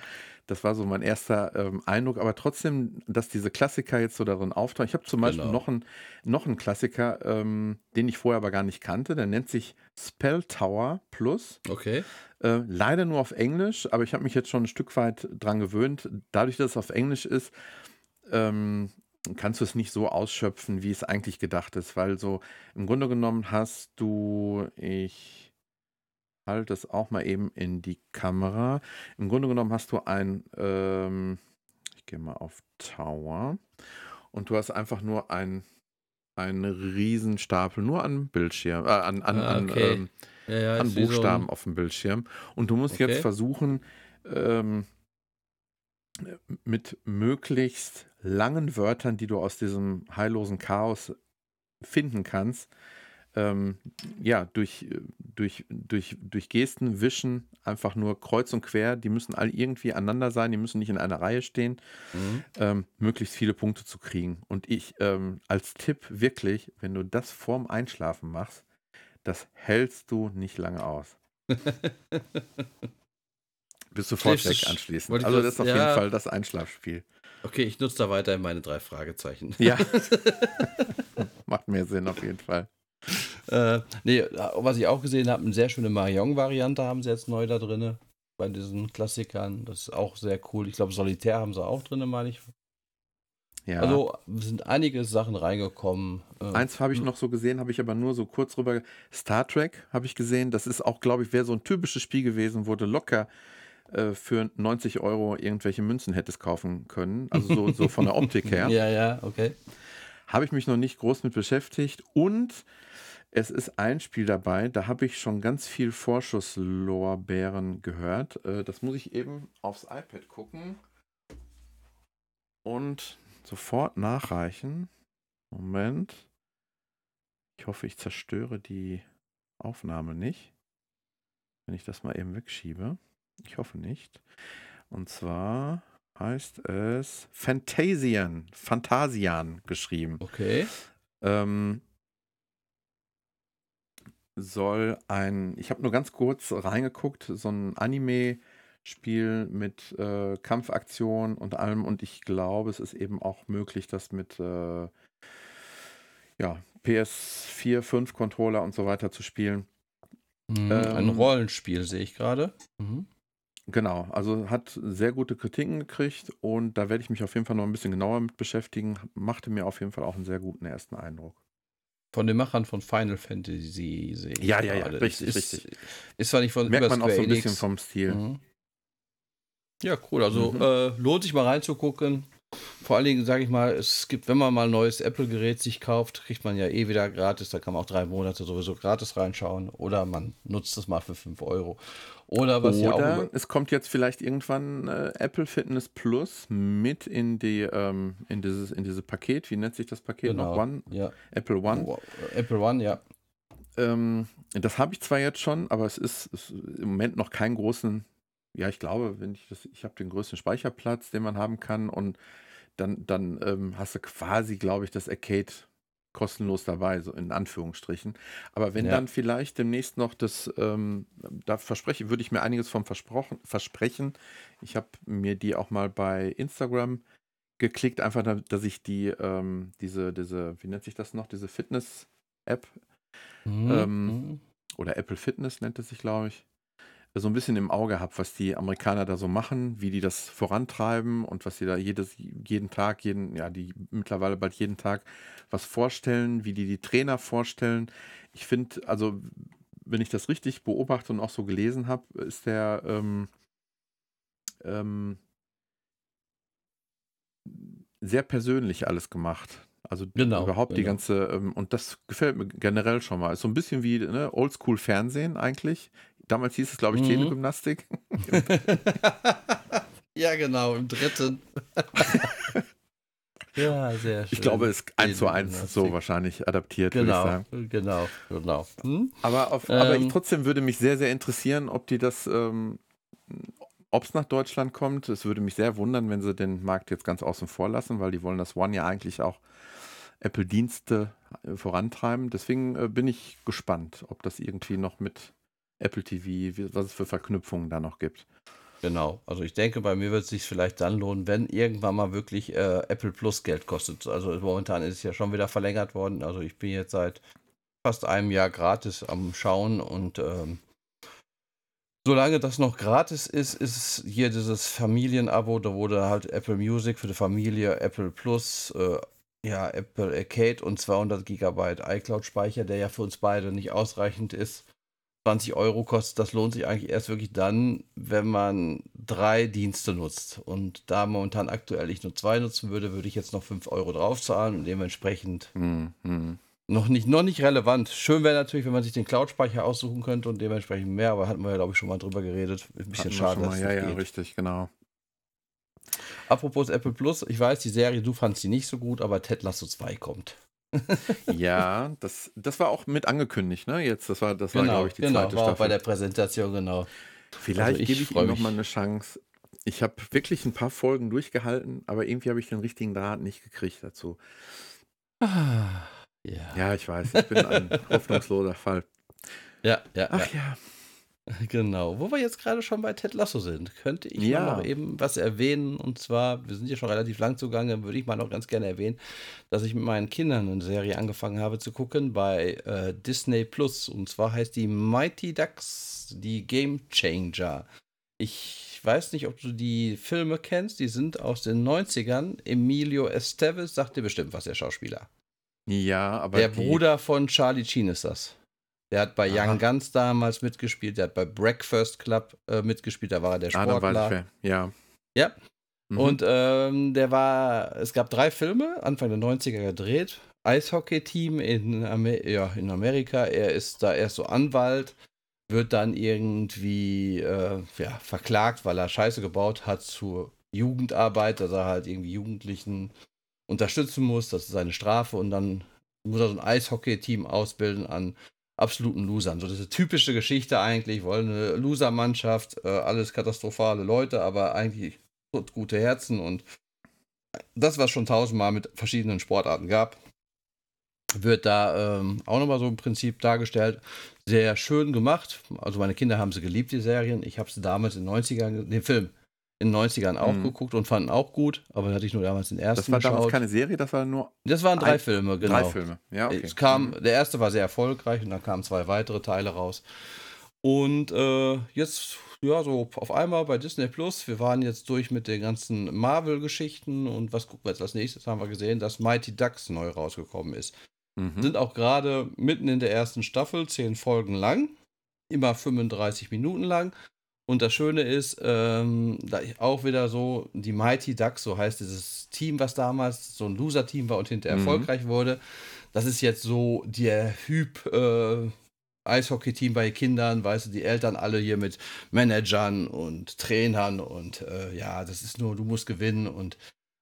Das war so mein erster ähm, Eindruck, aber trotzdem, dass diese Klassiker jetzt so darin auftauchen. Ich habe zum Beispiel Genau. noch einen noch einen Klassiker, ähm, den ich vorher aber gar nicht kannte. Der nennt sich Spell Tower Plus. Okay. Äh, leider nur auf Englisch, aber ich habe mich jetzt schon ein Stück weit dran gewöhnt. Dadurch, dass es auf Englisch ist, ähm, kannst du es nicht so ausschöpfen, wie es eigentlich gedacht ist, weil so im Grunde genommen hast du, ich halte es auch mal eben in die Kamera. Im Grunde genommen hast du ein, ähm, ich gehe mal auf Tower und du hast einfach nur ein einen Riesenstapel nur an Bildschirm, äh, an, an, Ah, an, okay. ähm, Ja, ja, an wie so ein- Buchstaben auf dem Bildschirm. Und du musst jetzt Okay. versuchen, ähm, mit möglichst langen Wörtern, die du aus diesem heillosen Chaos finden kannst, ähm, ja, durch, äh, durch, durch, durch Gesten, Wischen, einfach nur kreuz und quer, die müssen alle irgendwie aneinander sein, die müssen nicht in einer Reihe stehen, Mhm. ähm, möglichst viele Punkte zu kriegen. Und ich ähm, als Tipp wirklich, wenn du das vorm Einschlafen machst, das hältst du nicht lange aus. Bist du vollständig du- anschließend. Also das- das ist auf ja. jeden Fall das Einschlafspiel. Okay, ich nutze da weiterhin meine drei Fragezeichen. Ja. Macht mehr Sinn auf jeden Fall. Äh, nee, was ich auch gesehen habe, eine sehr schöne Mahjong-Variante haben sie jetzt neu da drin. Bei diesen Klassikern. Das ist auch sehr cool. Ich glaube, Solitär haben sie auch drin, meine ich. Ja. Also sind einige Sachen reingekommen. Äh, Eins habe ich noch so gesehen, habe ich aber nur so kurz rüber. Star Trek habe ich gesehen. Das ist auch, glaube ich, wäre so ein typisches Spiel gewesen, wo du locker äh, für 90 Euro irgendwelche Münzen hättest kaufen können. Also so, so von der Optik her. Ja, ja, okay. Habe ich mich noch nicht groß mit beschäftigt. Und es ist ein Spiel dabei, da habe ich schon ganz viel Vorschusslorbeeren gehört. Äh, das muss ich eben aufs iPad gucken und sofort nachreichen. Moment. Ich hoffe, ich zerstöre die Aufnahme nicht. Wenn ich das mal eben wegschiebe. Ich hoffe nicht. Und zwar heißt es Phantasian. Phantasian geschrieben. Okay. Ähm, soll ein, ich habe nur ganz kurz reingeguckt, so ein Anime-Spiel mit äh, Kampfaktion und allem und ich glaube, es ist eben auch möglich, das mit äh, ja, PS4, 5 Controller und so weiter zu spielen. Mhm, Ähm, ein Rollenspiel sehe ich gerade. Mhm. Genau, also hat sehr gute Kritiken gekriegt und da werde ich mich auf jeden Fall noch ein bisschen genauer mit beschäftigen. Machte mir auf jeden Fall auch einen sehr guten ersten Eindruck. Von den Machern von Final Fantasy sehe ich Ja, ja, ja, gerade. richtig, ist, richtig. Ist zwar nicht von Merkt man auch so ein bisschen vom Stil. Mhm. Ja, cool. Also Mhm. äh, lohnt sich mal reinzugucken. Vor allen Dingen, sage ich mal, es gibt, wenn man mal ein neues Apple-Gerät sich kauft, kriegt man ja eh wieder gratis. Da kann man auch drei Monate sowieso gratis reinschauen. Oder man nutzt es mal für 5 Euro. Oder was ja auch. Es kommt jetzt vielleicht irgendwann äh, Apple Fitness Plus mit in die ähm, in dieses in dieses Paket. Wie nennt sich das Paket Genau. noch? One? Ja. Apple One. Wow. Apple One, ja. Ähm, das habe ich zwar jetzt schon, aber es ist, ist im Moment noch keinen großen. Ja, ich glaube, wenn ich das, ich habe den größten Speicherplatz, den man haben kann, und dann, dann ähm, hast du quasi, glaube ich, das Arcade kostenlos dabei, so in Anführungsstrichen. Aber wenn Ja. dann vielleicht demnächst noch das, ähm, da verspreche, würde ich mir einiges vom versprochen, versprechen. Ich habe mir die auch mal bei Instagram geklickt, einfach, da- dass ich die, ähm, diese, diese, wie nennt sich das noch, diese Fitness-App Mhm. Ähm, Mhm. oder Apple Fitness nennt es sich, glaube ich, so ein bisschen im Auge habe, was die Amerikaner da so machen, wie die das vorantreiben und was sie da jedes, jeden Tag, jeden, ja, die mittlerweile bald jeden Tag was vorstellen, wie die die Trainer vorstellen. Ich finde, also, wenn ich das richtig beobachte und auch so gelesen habe, ist der ähm, ähm, sehr persönlich alles gemacht. Also Genau, überhaupt die genau. ganze, ähm, und das gefällt mir generell schon mal. Ist so ein bisschen wie ne, Oldschool-Fernsehen eigentlich. Damals hieß es, glaube ich, Mhm. Telegymnastik. ja, genau, im dritten. ja, sehr schön. Ich glaube, es ist eins zu eins so Telegymnastik. wahrscheinlich adaptiert, würde ich Genau, sagen. genau, genau. Hm? Aber, auf, aber ich, Ähm. trotzdem würde mich sehr, sehr interessieren, ob die das, ähm, ob es nach Deutschland kommt. Es würde mich sehr wundern, wenn sie den Markt jetzt ganz außen vor lassen, weil die wollen das One ja eigentlich auch Apple-Dienste äh, vorantreiben. Deswegen äh, bin ich gespannt, ob das irgendwie noch mit Apple TV, was es für Verknüpfungen da noch gibt. Genau. Also ich denke, bei mir wird es sich vielleicht dann lohnen, wenn irgendwann mal wirklich äh, Apple Plus Geld kostet. Also momentan ist es ja schon wieder verlängert worden. Also ich bin jetzt seit fast einem Jahr gratis am Schauen und ähm, solange das noch gratis ist, ist hier dieses Familienabo, da wurde halt Apple Music für die Familie, Apple Plus, äh, ja, Apple Arcade und 200 Gigabyte iCloud-Speicher, der ja für uns beide nicht ausreichend ist. 20 Euro kostet, das lohnt sich eigentlich erst wirklich dann, wenn man drei Dienste nutzt. Und da momentan aktuell ich nur zwei nutzen würde, würde ich jetzt noch 5 Euro draufzahlen und dementsprechend Hm, hm. noch nicht, noch nicht relevant. Schön wäre natürlich, wenn man sich den Cloud-Speicher aussuchen könnte und dementsprechend mehr, aber hatten wir ja, glaube ich, schon mal drüber geredet. Ein bisschen Hatten schade, mal. Ja, ja, geht. richtig, genau. Apropos Apple Plus, ich weiß, die Serie, du fandst sie nicht so gut, aber Ted Lasso 2 kommt. Ja, das, das war auch mit angekündigt, ne? Jetzt, das war, das war, Genau, glaube ich, die genau, zweite war auch bei Staffel. der Präsentation, genau. Vielleicht Also gebe ich ihm noch mich. mal eine Chance. Ich habe wirklich ein paar Folgen durchgehalten, aber irgendwie habe ich den richtigen Draht nicht gekriegt dazu. Ah, Ja, Ja, ich weiß, ich bin ein hoffnungsloser Fall. ja, ja, ja. Ach ja. Genau. Wo wir jetzt gerade schon bei Ted Lasso sind, könnte ich Ja. mal noch eben was erwähnen. Und zwar, wir sind ja schon relativ lang zugange, würde ich mal noch ganz gerne erwähnen, dass ich mit meinen Kindern eine Serie angefangen habe zu gucken bei äh, Disney Plus. Und zwar heißt die Mighty Ducks, die Game Changer. Ich weiß nicht, ob du die Filme kennst, die sind aus den 90ern. Emilio Estevez sagt dir bestimmt was, der Schauspieler. Ja, aber Der Bruder von Charlie Sheen ist das. Der hat bei Aha. Young Guns damals mitgespielt, der hat bei Breakfast Club äh, mitgespielt, da war er der Ah, Sportler. wer. Ja. Ja. Mhm. Und ähm, der war, es gab drei Filme, Anfang der 90er gedreht. Eishockey-Team in, Amer ja, in Amerika. Er ist da erst so Anwalt, wird dann irgendwie äh, ja, verklagt, weil er Scheiße gebaut hat zur Jugendarbeit, dass er halt irgendwie Jugendlichen unterstützen muss. Das ist seine Strafe. Und dann muss er so ein Eishockey-Team ausbilden an absoluten Losern. So diese typische Geschichte eigentlich, wollen eine Loser-Mannschaft, äh, alles katastrophale Leute, aber eigentlich gute Herzen und das, was schon tausendmal mit verschiedenen Sportarten gab, wird da ähm, auch nochmal so im Prinzip dargestellt. Sehr schön gemacht. Also meine Kinder haben sie geliebt, die Serien. Ich habe sie damals in den 90ern, den Film in den 90ern auch Mhm. geguckt und fanden auch gut, aber hatte ich nur damals den ersten Das war damals geschaut. keine Serie, das waren nur das waren drei ein- Filme, genau. drei Filme. Ja, okay. Es kam, Mhm. der erste war sehr erfolgreich und dann kamen zwei weitere Teile raus. Und äh, jetzt, ja, so auf einmal bei Disney Plus, wir waren jetzt durch mit den ganzen Marvel-Geschichten und was gucken wir jetzt als nächstes? Haben wir gesehen, dass Mighty Ducks neu rausgekommen ist. Mhm. Sind auch gerade mitten in der ersten Staffel, zehn Folgen lang, immer 35 Minuten lang. Und das Schöne ist, ähm, da auch wieder so, die Mighty Ducks, so heißt dieses Team, was damals so ein Loser-Team war und hinterher Mhm. erfolgreich wurde. Das ist jetzt so der Hyp äh, Eishockey-Team bei Kindern, weißt du, die Eltern alle hier mit Managern und Trainern und äh, ja, das ist nur, du musst gewinnen und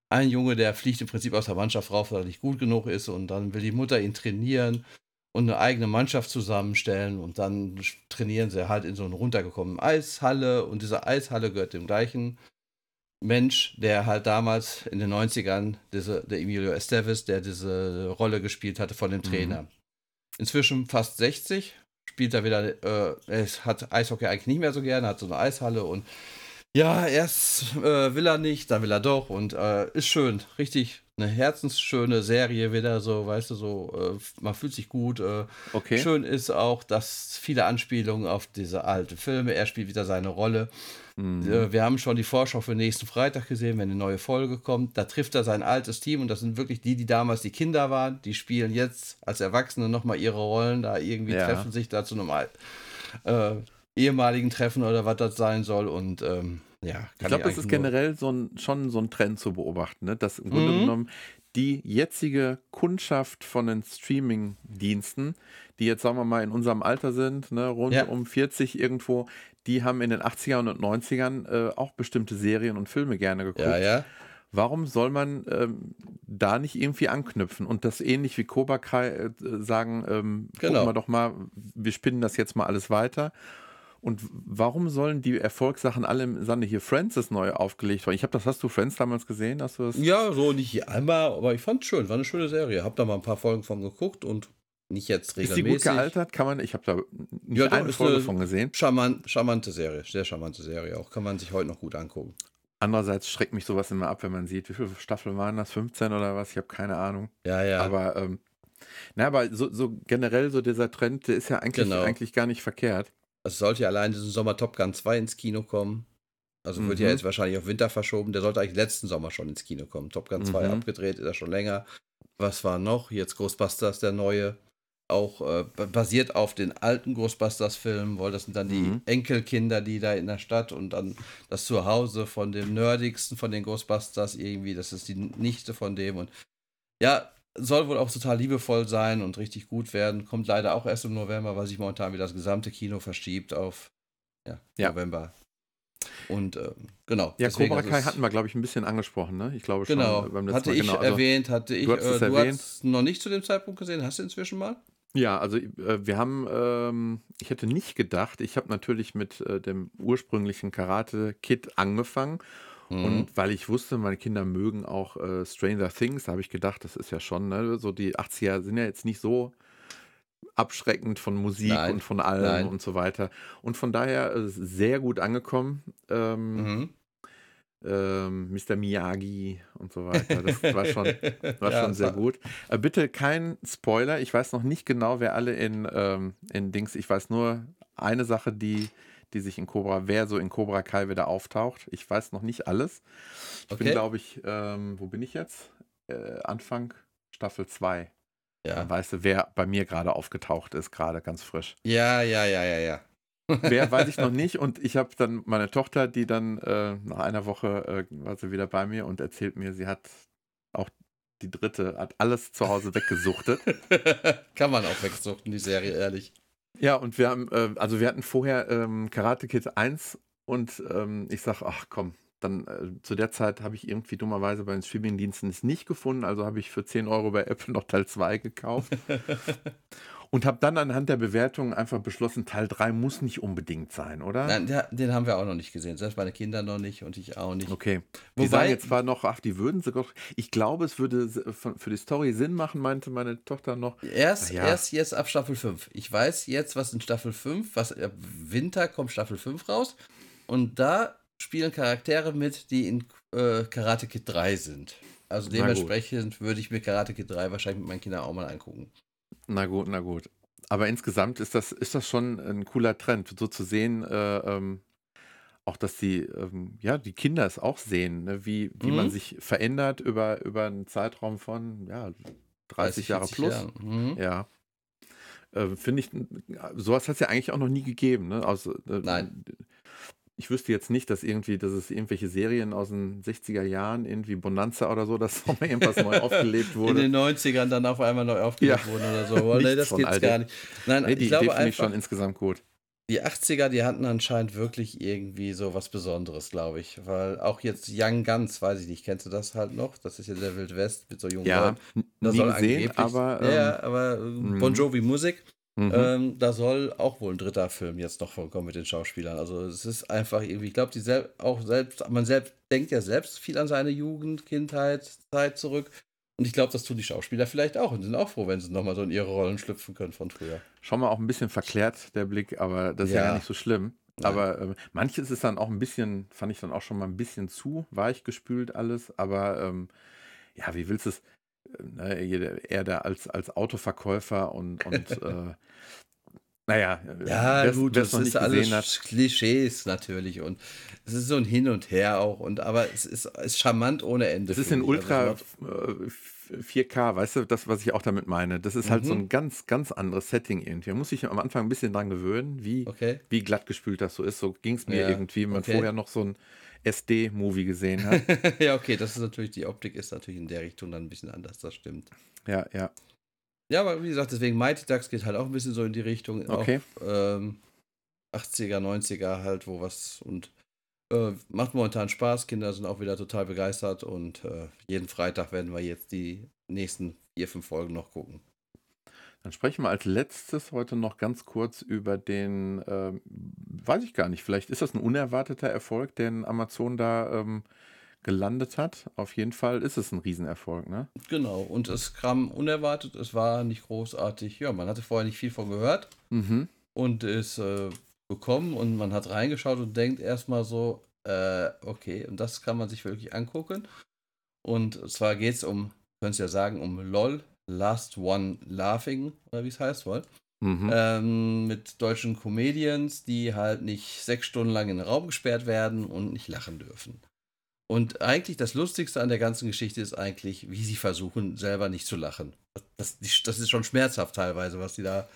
ein Junge, der fliegt im Prinzip aus der Mannschaft rauf, weil er nicht gut genug ist und dann will die Mutter ihn trainieren und eine eigene Mannschaft zusammenstellen und dann trainieren sie halt in so einer runtergekommenen Eishalle und diese Eishalle gehört dem gleichen Mensch, der halt damals in den 90ern, diese, der Emilio Estevez, der diese Rolle gespielt hatte von dem Trainer. Inzwischen fast 60, spielt er wieder, äh, er hat Eishockey eigentlich nicht mehr so gerne, hat so eine Eishalle und ja, erst äh, will er nicht, dann will er doch und äh, ist schön, richtig eine herzensschöne Serie wieder so, weißt du, so, äh, man fühlt sich gut. Äh, Okay. Schön ist auch, dass viele Anspielungen auf diese alten Filme, er spielt wieder seine Rolle. Mhm. Äh, Wir haben schon die Vorschau für nächsten Freitag gesehen, wenn eine neue Folge kommt. Da trifft er sein altes Team und das sind wirklich die, die damals die Kinder waren. Die spielen jetzt als Erwachsene nochmal ihre Rollen. Da irgendwie Ja. treffen sich da zu einem äh, ehemaligen Treffen oder was das sein soll. Und ähm, ja, Ich glaube, das ist generell so ein, schon so ein Trend zu beobachten, ne? dass im Grunde Mhm. genommen die jetzige Kundschaft von den Streaming-Diensten, die jetzt, sagen wir mal, in unserem Alter sind, ne, rund Ja. um 40 irgendwo, die haben in den 80ern und 90ern äh, auch bestimmte Serien und Filme gerne geguckt. Ja, ja. Warum soll man ähm, da nicht irgendwie anknüpfen und das ähnlich wie Cobra Kai äh, sagen, ähm, Genau. gucken wir doch mal, wir spinnen das jetzt mal alles weiter. Und warum sollen die Erfolgssachen alle im Sande hier Friends ist neu aufgelegt worden? Ich habe das, hast du Friends damals gesehen? Hast du das? Ja, so nicht einmal, aber ich fand es schön. War eine schöne Serie. Hab da mal ein paar Folgen von geguckt und Nicht jetzt Ist die gut regelmäßig. gealtert? Kann man, ich habe da nicht Ja, doch, eine Folge eine- von gesehen. Charmant, charmante Serie, sehr charmante Serie. Auch kann man sich heute noch gut angucken. Andererseits schreckt mich sowas immer ab, wenn man sieht, wie viele Staffeln waren das? 15 oder was? Ich habe keine Ahnung. Ja, ja. Aber, ähm, na, aber so, so generell so dieser Trend, der ist ja eigentlich, Genau. eigentlich gar nicht verkehrt. Es sollte ja allein diesen Sommer Top Gun 2 ins Kino kommen. Also wird ja Mhm. jetzt wahrscheinlich auf Winter verschoben. Der sollte eigentlich letzten Sommer schon ins Kino kommen. Top Gun 2 Mhm. abgedreht, ist er schon länger. Was war noch? Jetzt Ghostbusters, der neue. Auch äh, basiert auf den alten Ghostbusters-Filmen, weil das sind dann die Mhm. Enkelkinder, die da in der Stadt und dann das Zuhause von dem nerdigsten von den Ghostbusters irgendwie. Das ist die Nichte von dem. Und ja, soll wohl auch total liebevoll sein und richtig gut werden. Kommt leider auch erst im November, weil sich momentan wieder das gesamte Kino verschiebt auf ja, Ja. November. Und ähm, genau. Ja, deswegen Cobra Kai hatten wir, glaube ich, ein bisschen angesprochen, ne? Ich glaube schon Genau, beim letzten hatte Mal. ich Genau, also, erwähnt, hatte ich. du es äh, du erwähnt. hast noch nicht zu dem Zeitpunkt gesehen, hast du inzwischen mal? Ja, also äh, wir haben, ähm, ich hätte nicht gedacht, ich habe natürlich mit äh, dem ursprünglichen Karate-Kid angefangen. Mhm. Und weil ich wusste, meine Kinder mögen auch äh, Stranger Things, habe ich gedacht, das ist ja schon, ne, so die 80er sind ja jetzt nicht so abschreckend von Musik Nein, und von allem nein. und so weiter. Und von daher äh, sehr gut angekommen. Ähm, Mhm. ähm, Mr. Miyagi und so weiter. Das war schon, war Ja, schon sehr war- gut. Äh, bitte kein Spoiler. Ich weiß noch nicht genau, wer alle in, ähm, in Dings. Ich weiß nur eine Sache, die, die sich in Cobra, wer so in Cobra Kai wieder auftaucht. Ich weiß noch nicht alles. Ich bin, Okay. glaube ich, ähm, wo bin ich jetzt? Äh, Anfang Staffel 2. Ja. Dann weißt du, wer bei mir gerade aufgetaucht ist, gerade ganz frisch. ja, ja, ja, ja, ja. Wer weiß ich noch nicht. Und ich habe dann meine Tochter, die dann äh, nach einer Woche äh, war sie wieder bei mir und erzählt mir, sie hat auch die dritte, hat alles zu Hause weggesuchtet. Kann man auch wegsuchten, die Serie, ehrlich. Ja, und wir haben, äh, also wir hatten vorher ähm, Karate Kid 1 und ähm, ich sag, ach komm, dann äh, zu der Zeit habe ich irgendwie dummerweise bei den Streamingdiensten es nicht gefunden, also habe ich für 10 Euro bei Apple noch Teil 2 gekauft und habe dann anhand der Bewertungen einfach beschlossen, Teil 3 muss nicht unbedingt sein, oder? Nein, der, den haben wir auch noch nicht gesehen. Selbst meine Kinder noch nicht und ich auch nicht. Okay. Die Wobei- sagen jetzt zwar noch, ach, die würden doch. Ich glaube, es würde für die Story Sinn machen, meinte meine Tochter noch. Erst, ja. erst jetzt ab Staffel 5. Ich weiß jetzt, was in Staffel 5, was im Winter kommt Staffel 5 raus. Und da spielen Charaktere mit, die in äh, Karate Kid 3 sind. Also dementsprechend würde ich mir Karate Kid 3 wahrscheinlich mit meinen Kindern auch mal angucken. Na gut, na gut. Aber insgesamt ist das, ist das schon ein cooler Trend, so zu sehen, äh, ähm, auch dass die, ähm, ja, die Kinder es auch sehen, ne, wie, wie man Mhm. sich verändert über, über einen Zeitraum von, ja, 30 Jahre 40 plus. Jahre. Mhm. Ja. Äh, Finde ich, sowas hat es ja eigentlich auch noch nie gegeben. Ne? Also, äh, Nein. Ich wüsste jetzt nicht, dass irgendwie, dass es irgendwelche Serien aus den 60er Jahren, irgendwie Bonanza oder so, dass nochmal irgendwas neu aufgelebt In wurde. den 90ern dann auf einmal neu aufgelegt Ja. wurden oder so. Oh, nee, das geht's gar nicht. Nein, Nee, die ich Idee glaube finde ich schon insgesamt gut. die 80er, die hatten anscheinend wirklich irgendwie so was Besonderes, glaube ich. Weil auch jetzt Young Guns, weiß ich nicht, kennst du das halt noch? Das ist ja der Wild West mit so jungen Ja, Leuten. n- Da nie soll gesehen, angeblich- aber. ja, Ähm, ja, aber äh, mhm. Bon Jovi Musik, mhm. ähm, da soll auch wohl ein dritter Film jetzt noch vorkommen mit den Schauspielern. Also es ist einfach irgendwie, ich glaube, die sel auch selbst, man selbst denkt ja selbst viel an seine Jugend, Kindheit, Zeit zurück. Und ich glaube, das tun die Schauspieler vielleicht auch und sind auch froh, wenn sie nochmal so in ihre Rollen schlüpfen können von früher. Schon mal auch ein bisschen verklärt, der Blick, aber das ist ja, Ja. gar nicht so schlimm. Nein. Aber ähm, manches ist dann auch ein bisschen, fand ich dann auch schon mal ein bisschen zu weich gespült alles. Aber ähm, ja, wie willst du es? Ne, er da als, als Autoverkäufer und, und äh, naja, Ja, wer's- gut, wer's das ist alles hat. Klischees natürlich und es ist so ein Hin und Her auch und aber es ist, ist charmant ohne Ende. Das ist in finde ich. Also Ultra es macht- äh, 4K, weißt du, das, was ich auch damit meine. Das ist halt so Mhm. ein ganz, ganz anderes Setting irgendwie. Man muss sich am Anfang ein bisschen dran gewöhnen, wie, Okay. wie glatt gespült das so ist. So ging es mir Ja, irgendwie, wenn man okay. vorher noch so ein SD-Movie gesehen hat. ja, okay, das ist natürlich, die Optik ist natürlich in der Richtung dann ein bisschen anders, das stimmt. ja, ja. Ja, aber wie gesagt, deswegen Mighty Ducks geht halt auch ein bisschen so in die Richtung. Okay. Auch, ähm, 80er, 90er halt, wo was und äh, macht momentan Spaß. Kinder sind auch wieder total begeistert und äh, jeden Freitag werden wir jetzt die nächsten vier, fünf Folgen noch gucken. Dann sprechen wir als letztes heute noch ganz kurz über den, ähm, weiß ich gar nicht, vielleicht ist das ein unerwarteter Erfolg, den Amazon da ähm, gelandet hat. Auf jeden Fall ist es ein Riesenerfolg, ne? Genau, und es kam unerwartet, es war nicht großartig. Ja, man hatte vorher nicht viel von gehört Mhm. und ist äh, gekommen und man hat reingeschaut und denkt erstmal so, äh, okay, und das kann man sich wirklich angucken. Und zwar geht es um, könnt ihr ja sagen, um LOL, Last One Laughing, oder wie es heißt wohl. Mhm. Ähm, mit deutschen Comedians, die halt nicht sechs Stunden lang in den Raum gesperrt werden und nicht lachen dürfen. Und eigentlich das Lustigste an der ganzen Geschichte ist eigentlich, wie sie versuchen, selber nicht zu lachen. Das, das, ist schon schmerzhaft teilweise, was sie da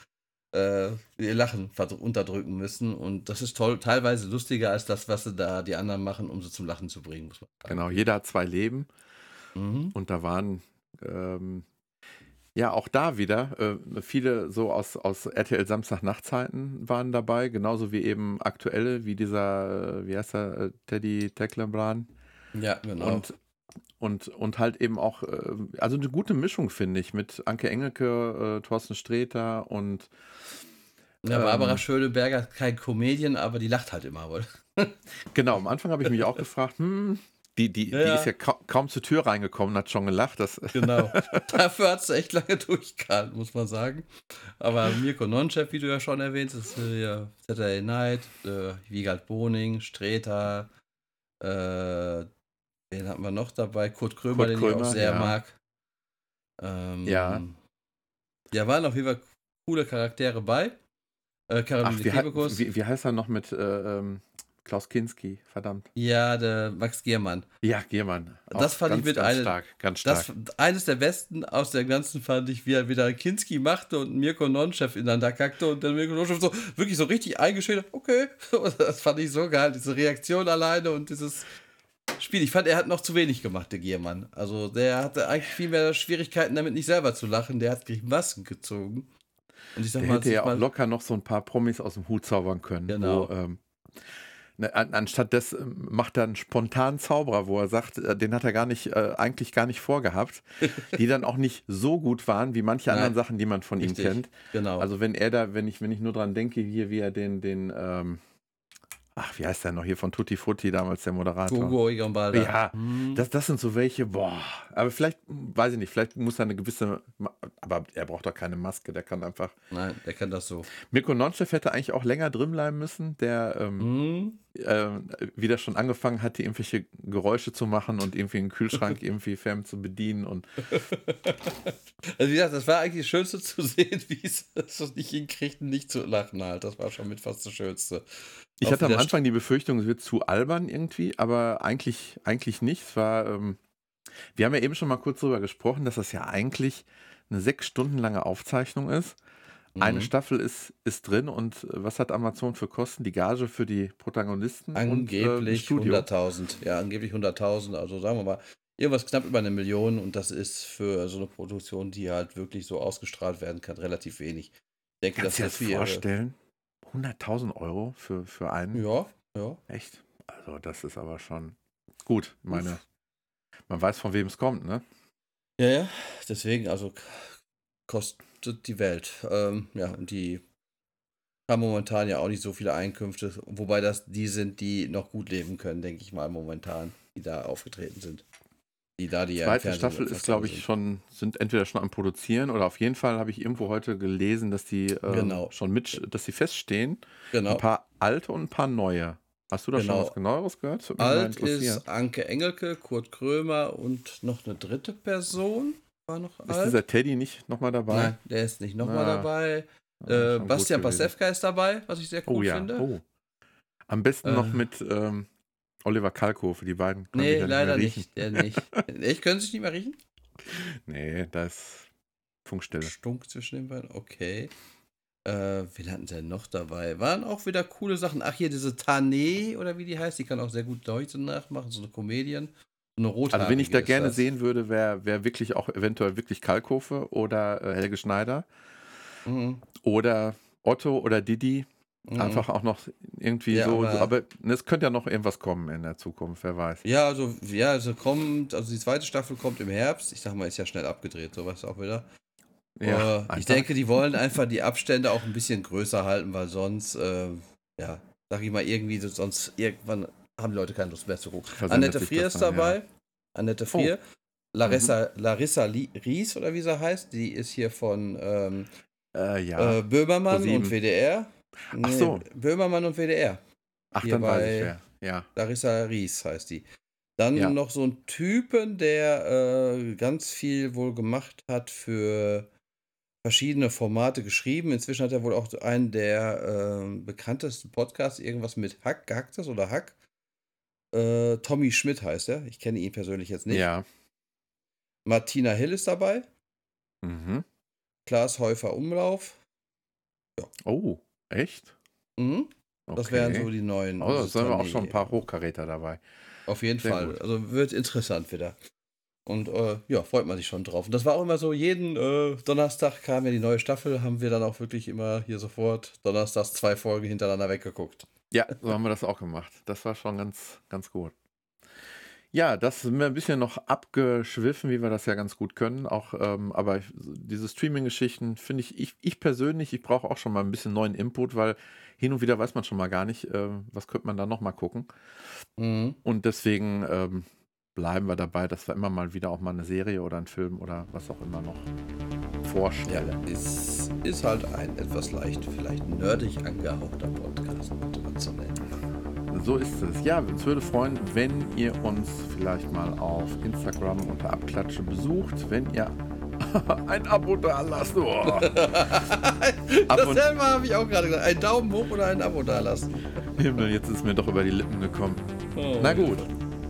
äh, ihr Lachen unterdrücken müssen. Und das ist toll, teilweise lustiger als das, was sie da die anderen machen, um sie zum Lachen zu bringen, muss man sagen. Genau, jeder hat zwei Leben Mhm. und da waren ähm, ja auch da wieder äh, viele so aus, aus RTL Samstagnachtzeiten waren dabei, genauso wie eben aktuelle, wie dieser, äh, wie heißt er, äh, Teddy Tecklenbran. Ja, genau. Und, und, und halt eben auch, äh, also eine gute Mischung, finde ich, mit Anke Engelke, äh, Thorsten Sträter und ja, Barbara ähm, Schöneberger ist kein Comedian, aber die lacht halt immer wohl. genau, am Anfang habe ich mich auch gefragt, hm, die, die, Ja, die ist ja ka kaum zur Tür reingekommen, hat schon gelacht. Das, Genau. Dafür hat es echt lange durchgehalten, muss man sagen. Aber Mirko Nonchef, wie du ja schon erwähnt hast, ist äh, ja Saturday Night, äh, Wiegald Boning, Streter, äh, den hatten wir noch dabei, Kurt Krömer, Kurt den ich Krömer, auch sehr ja. mag. Ähm, Ja. Ja, waren auf jeden Fall coole Charaktere bei. Äh, ach, wie, wie, wie heißt er noch mit äh, ähm, Klaus Kinski? Verdammt. Ja, der Max Giermann. Ja, Giermann. Das fand ich ganz, mit ganz eine- stark, ganz stark. Das, eines der besten aus der ganzen fand ich, wie er wieder Kinski machte und Mirko Nonchef ineinander kackte und dann Mirko Nonchef so wirklich so richtig eingeschüchtert, okay. Das fand ich so geil, diese Reaktion alleine und dieses Spiel. Ich fand, er hat noch zu wenig gemacht, der Giermann. Also der hatte eigentlich viel mehr Schwierigkeiten damit, nicht selber zu lachen. Der hat gleich Masken gezogen. Und ich sag Der mal, hätte ja auch locker noch so ein paar Promis aus dem Hut zaubern können. Genau. Wo, ähm, anstatt des ähm, macht er einen spontanen Zauberer, wo er sagt, äh, den hat er gar nicht, äh, eigentlich gar nicht vorgehabt, die dann auch nicht so gut waren wie manche Nein. anderen Sachen, die man von ihm Richtig. kennt. genau. Also wenn er da, wenn ich, wenn ich nur dran denke, hier, wie er den, den, ähm, ach, wie heißt der noch hier von Tutti Frutti damals, der Moderator. Hugo Egon Balder. Ja, Hm. Das, das sind so welche, boah. Aber vielleicht, weiß ich nicht, vielleicht muss er eine gewisse, aber er braucht doch keine Maske, der kann einfach. Nein, der kann das so. Mirko Nonchef hätte eigentlich auch länger drin bleiben müssen, der ähm, Hm. ähm, wieder schon angefangen hatte, irgendwelche Geräusche zu machen und irgendwie einen Kühlschrank irgendwie fern zu bedienen und Also wie gesagt, das war eigentlich das Schönste zu sehen, wie es nicht hinkriegt, nicht zu lachen halt. Das war schon mit fast das Schönste. ich Auch hatte am Anfang die Befürchtung, es wird zu albern irgendwie, aber eigentlich, eigentlich nicht. Es war, ähm, wir haben ja eben schon mal kurz drüber gesprochen, dass das ja eigentlich eine sechs Stunden lange Aufzeichnung ist. Eine Mhm. Staffel ist, ist drin und äh, was hat Amazon für Kosten? Die Gage für die Protagonisten Angeblich und äh, Studio. 100.000. Ja, angeblich 100.000. Also sagen wir mal, irgendwas knapp über eine Million. Und das ist für so eine Produktion, die halt wirklich so ausgestrahlt werden kann, relativ wenig. Ich denke, Kannst du dir das das vorstellen? 100.000 Euro für, für einen? Ja, ja. Echt? Also das ist aber schon gut. Meine, man weiß, von wem es kommt, ne? Ja, ja. Deswegen, also kostet die Welt. Ähm, ja, und die haben momentan ja auch nicht so viele Einkünfte, wobei das die sind, die noch gut leben können, denke ich mal, momentan, die da aufgetreten sind. Die da die ja Zweite Fernsehen Staffel ist, glaube ich, sind. schon, sind entweder schon am Produzieren oder auf jeden Fall habe ich irgendwo heute gelesen, dass die ähm, Genau. schon mit, dass sie feststehen. Genau. Ein paar alte und ein paar neue. Hast du da Genau. schon was genaueres gehört? Alt ist Anke Engelke, Kurt Krömer und noch eine dritte Person. War noch Ist alt? dieser Teddy nicht nochmal dabei? Nein, der ist nicht nochmal Ah, dabei. Äh, Bastian. Pasewka ist dabei, was ich sehr cool Oh ja. finde. Oh. Am besten noch Äh. mit ähm, Oliver Kalkofe, die beiden. nee, leider nicht. Der nicht. Echt, können Sie sich nicht mehr riechen? Nee, da ist Funkstelle. Stunk zwischen den beiden, okay. Äh, wen hatten sie denn noch dabei? Waren auch wieder coole Sachen. Ach, hier diese Tane oder wie die heißt, die kann auch sehr gut Deutsch nachmachen, so eine Comedian. So eine rote Also, wen ich da gerne sehen würde, wäre wär wirklich auch eventuell wirklich Kalkofe oder äh, Helge Schneider Mhm. oder Otto oder Didi. Mhm. Einfach auch noch irgendwie Ja, so. aber- Aber, es könnte ja noch irgendwas kommen in der Zukunft, wer weiß. Ja, also, ja, also kommt, also die zweite Staffel kommt im Herbst. Ich sag mal, ist ja schnell abgedreht, sowas auch wieder. Ja, Äh, ich denke, die wollen einfach die Abstände auch ein bisschen größer halten, weil sonst, äh, ja, sag ich mal, irgendwie so- sonst irgendwann haben die Leute keine Lust mehr zu gucken. Annette Frier ist dabei. ja. Annette Oh. Frier. Larissa, Larissa Li- Ries oder wie sie heißt, die ist hier von ähm, Äh, ja. äh, Böhmermann und WDR. Ach so. Böhmermann und WDR. Ach, hier dann weiß bei- ich wer. Ja. Larissa Ries heißt die. Dann Ja. noch so ein Typen, der äh, ganz viel wohl gemacht hat für verschiedene Formate geschrieben. Inzwischen hat er wohl auch einen der äh, bekanntesten Podcasts, irgendwas mit Hack, Gehacktes oder Hack. Äh, Tommy Schmidt heißt er. Ich kenne ihn persönlich jetzt nicht. Ja. Martina Hill ist dabei. Mhm. Klaas Häufer Umlauf. Oh, echt? Mhm. Das Okay. wären so die neuen. Oh, da sind wir auch schon ein paar Hochkaräter dabei. Auf jeden Sehr Fall. gut. Also wird interessant wieder. Und äh, ja, freut man sich schon drauf. Und das war auch immer so, jeden äh, Donnerstag kam ja die neue Staffel, haben wir dann auch wirklich immer hier sofort donnerstags zwei Folgen hintereinander weggeguckt. Ja, so haben wir das auch gemacht. Das war schon ganz, ganz gut. Ja, das sind wir ein bisschen noch abgeschwiffen, wie wir das ja ganz gut können. Auch, ähm, aber diese Streaming-Geschichten finde ich, ich, ich persönlich, ich brauche auch schon mal ein bisschen neuen Input, weil hin und wieder weiß man schon mal gar nicht, äh, was könnte man da noch mal gucken. Mhm. Und deswegen ähm, bleiben wir dabei, dass wir immer mal wieder auch mal eine Serie oder einen Film oder was auch immer noch Ja, vorstellen. ist, ist halt ein etwas leicht, vielleicht nerdig angehauchter Podcast, könnte man so nennen. So ist es. Ja, uns würde freuen, wenn ihr uns vielleicht mal auf Instagram unter Abklatsche besucht, wenn ihr ein Abo da lasst. Oh. Dasselbe habe ich auch gerade gesagt. Ein Daumen hoch oder ein Abo dalassen. Himmel, jetzt ist mir doch über die Lippen gekommen. Oh. Na gut.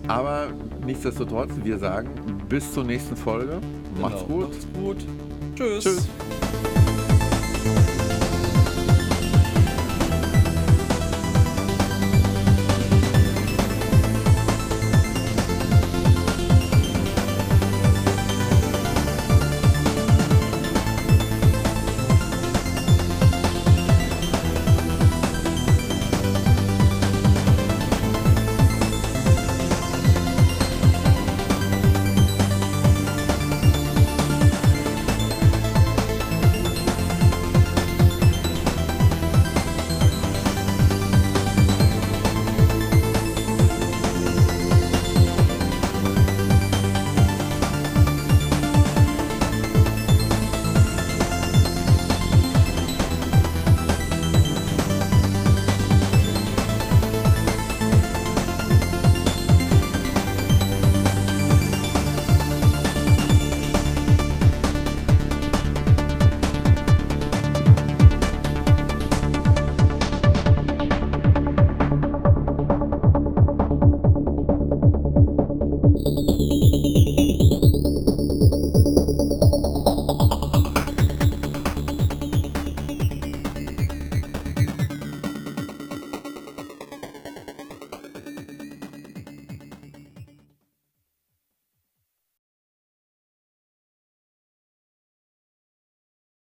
Aber nichtsdestotrotz, wir sagen bis zur nächsten Folge. Macht's Genau. gut. Macht's gut. Tschüss. Tschüss.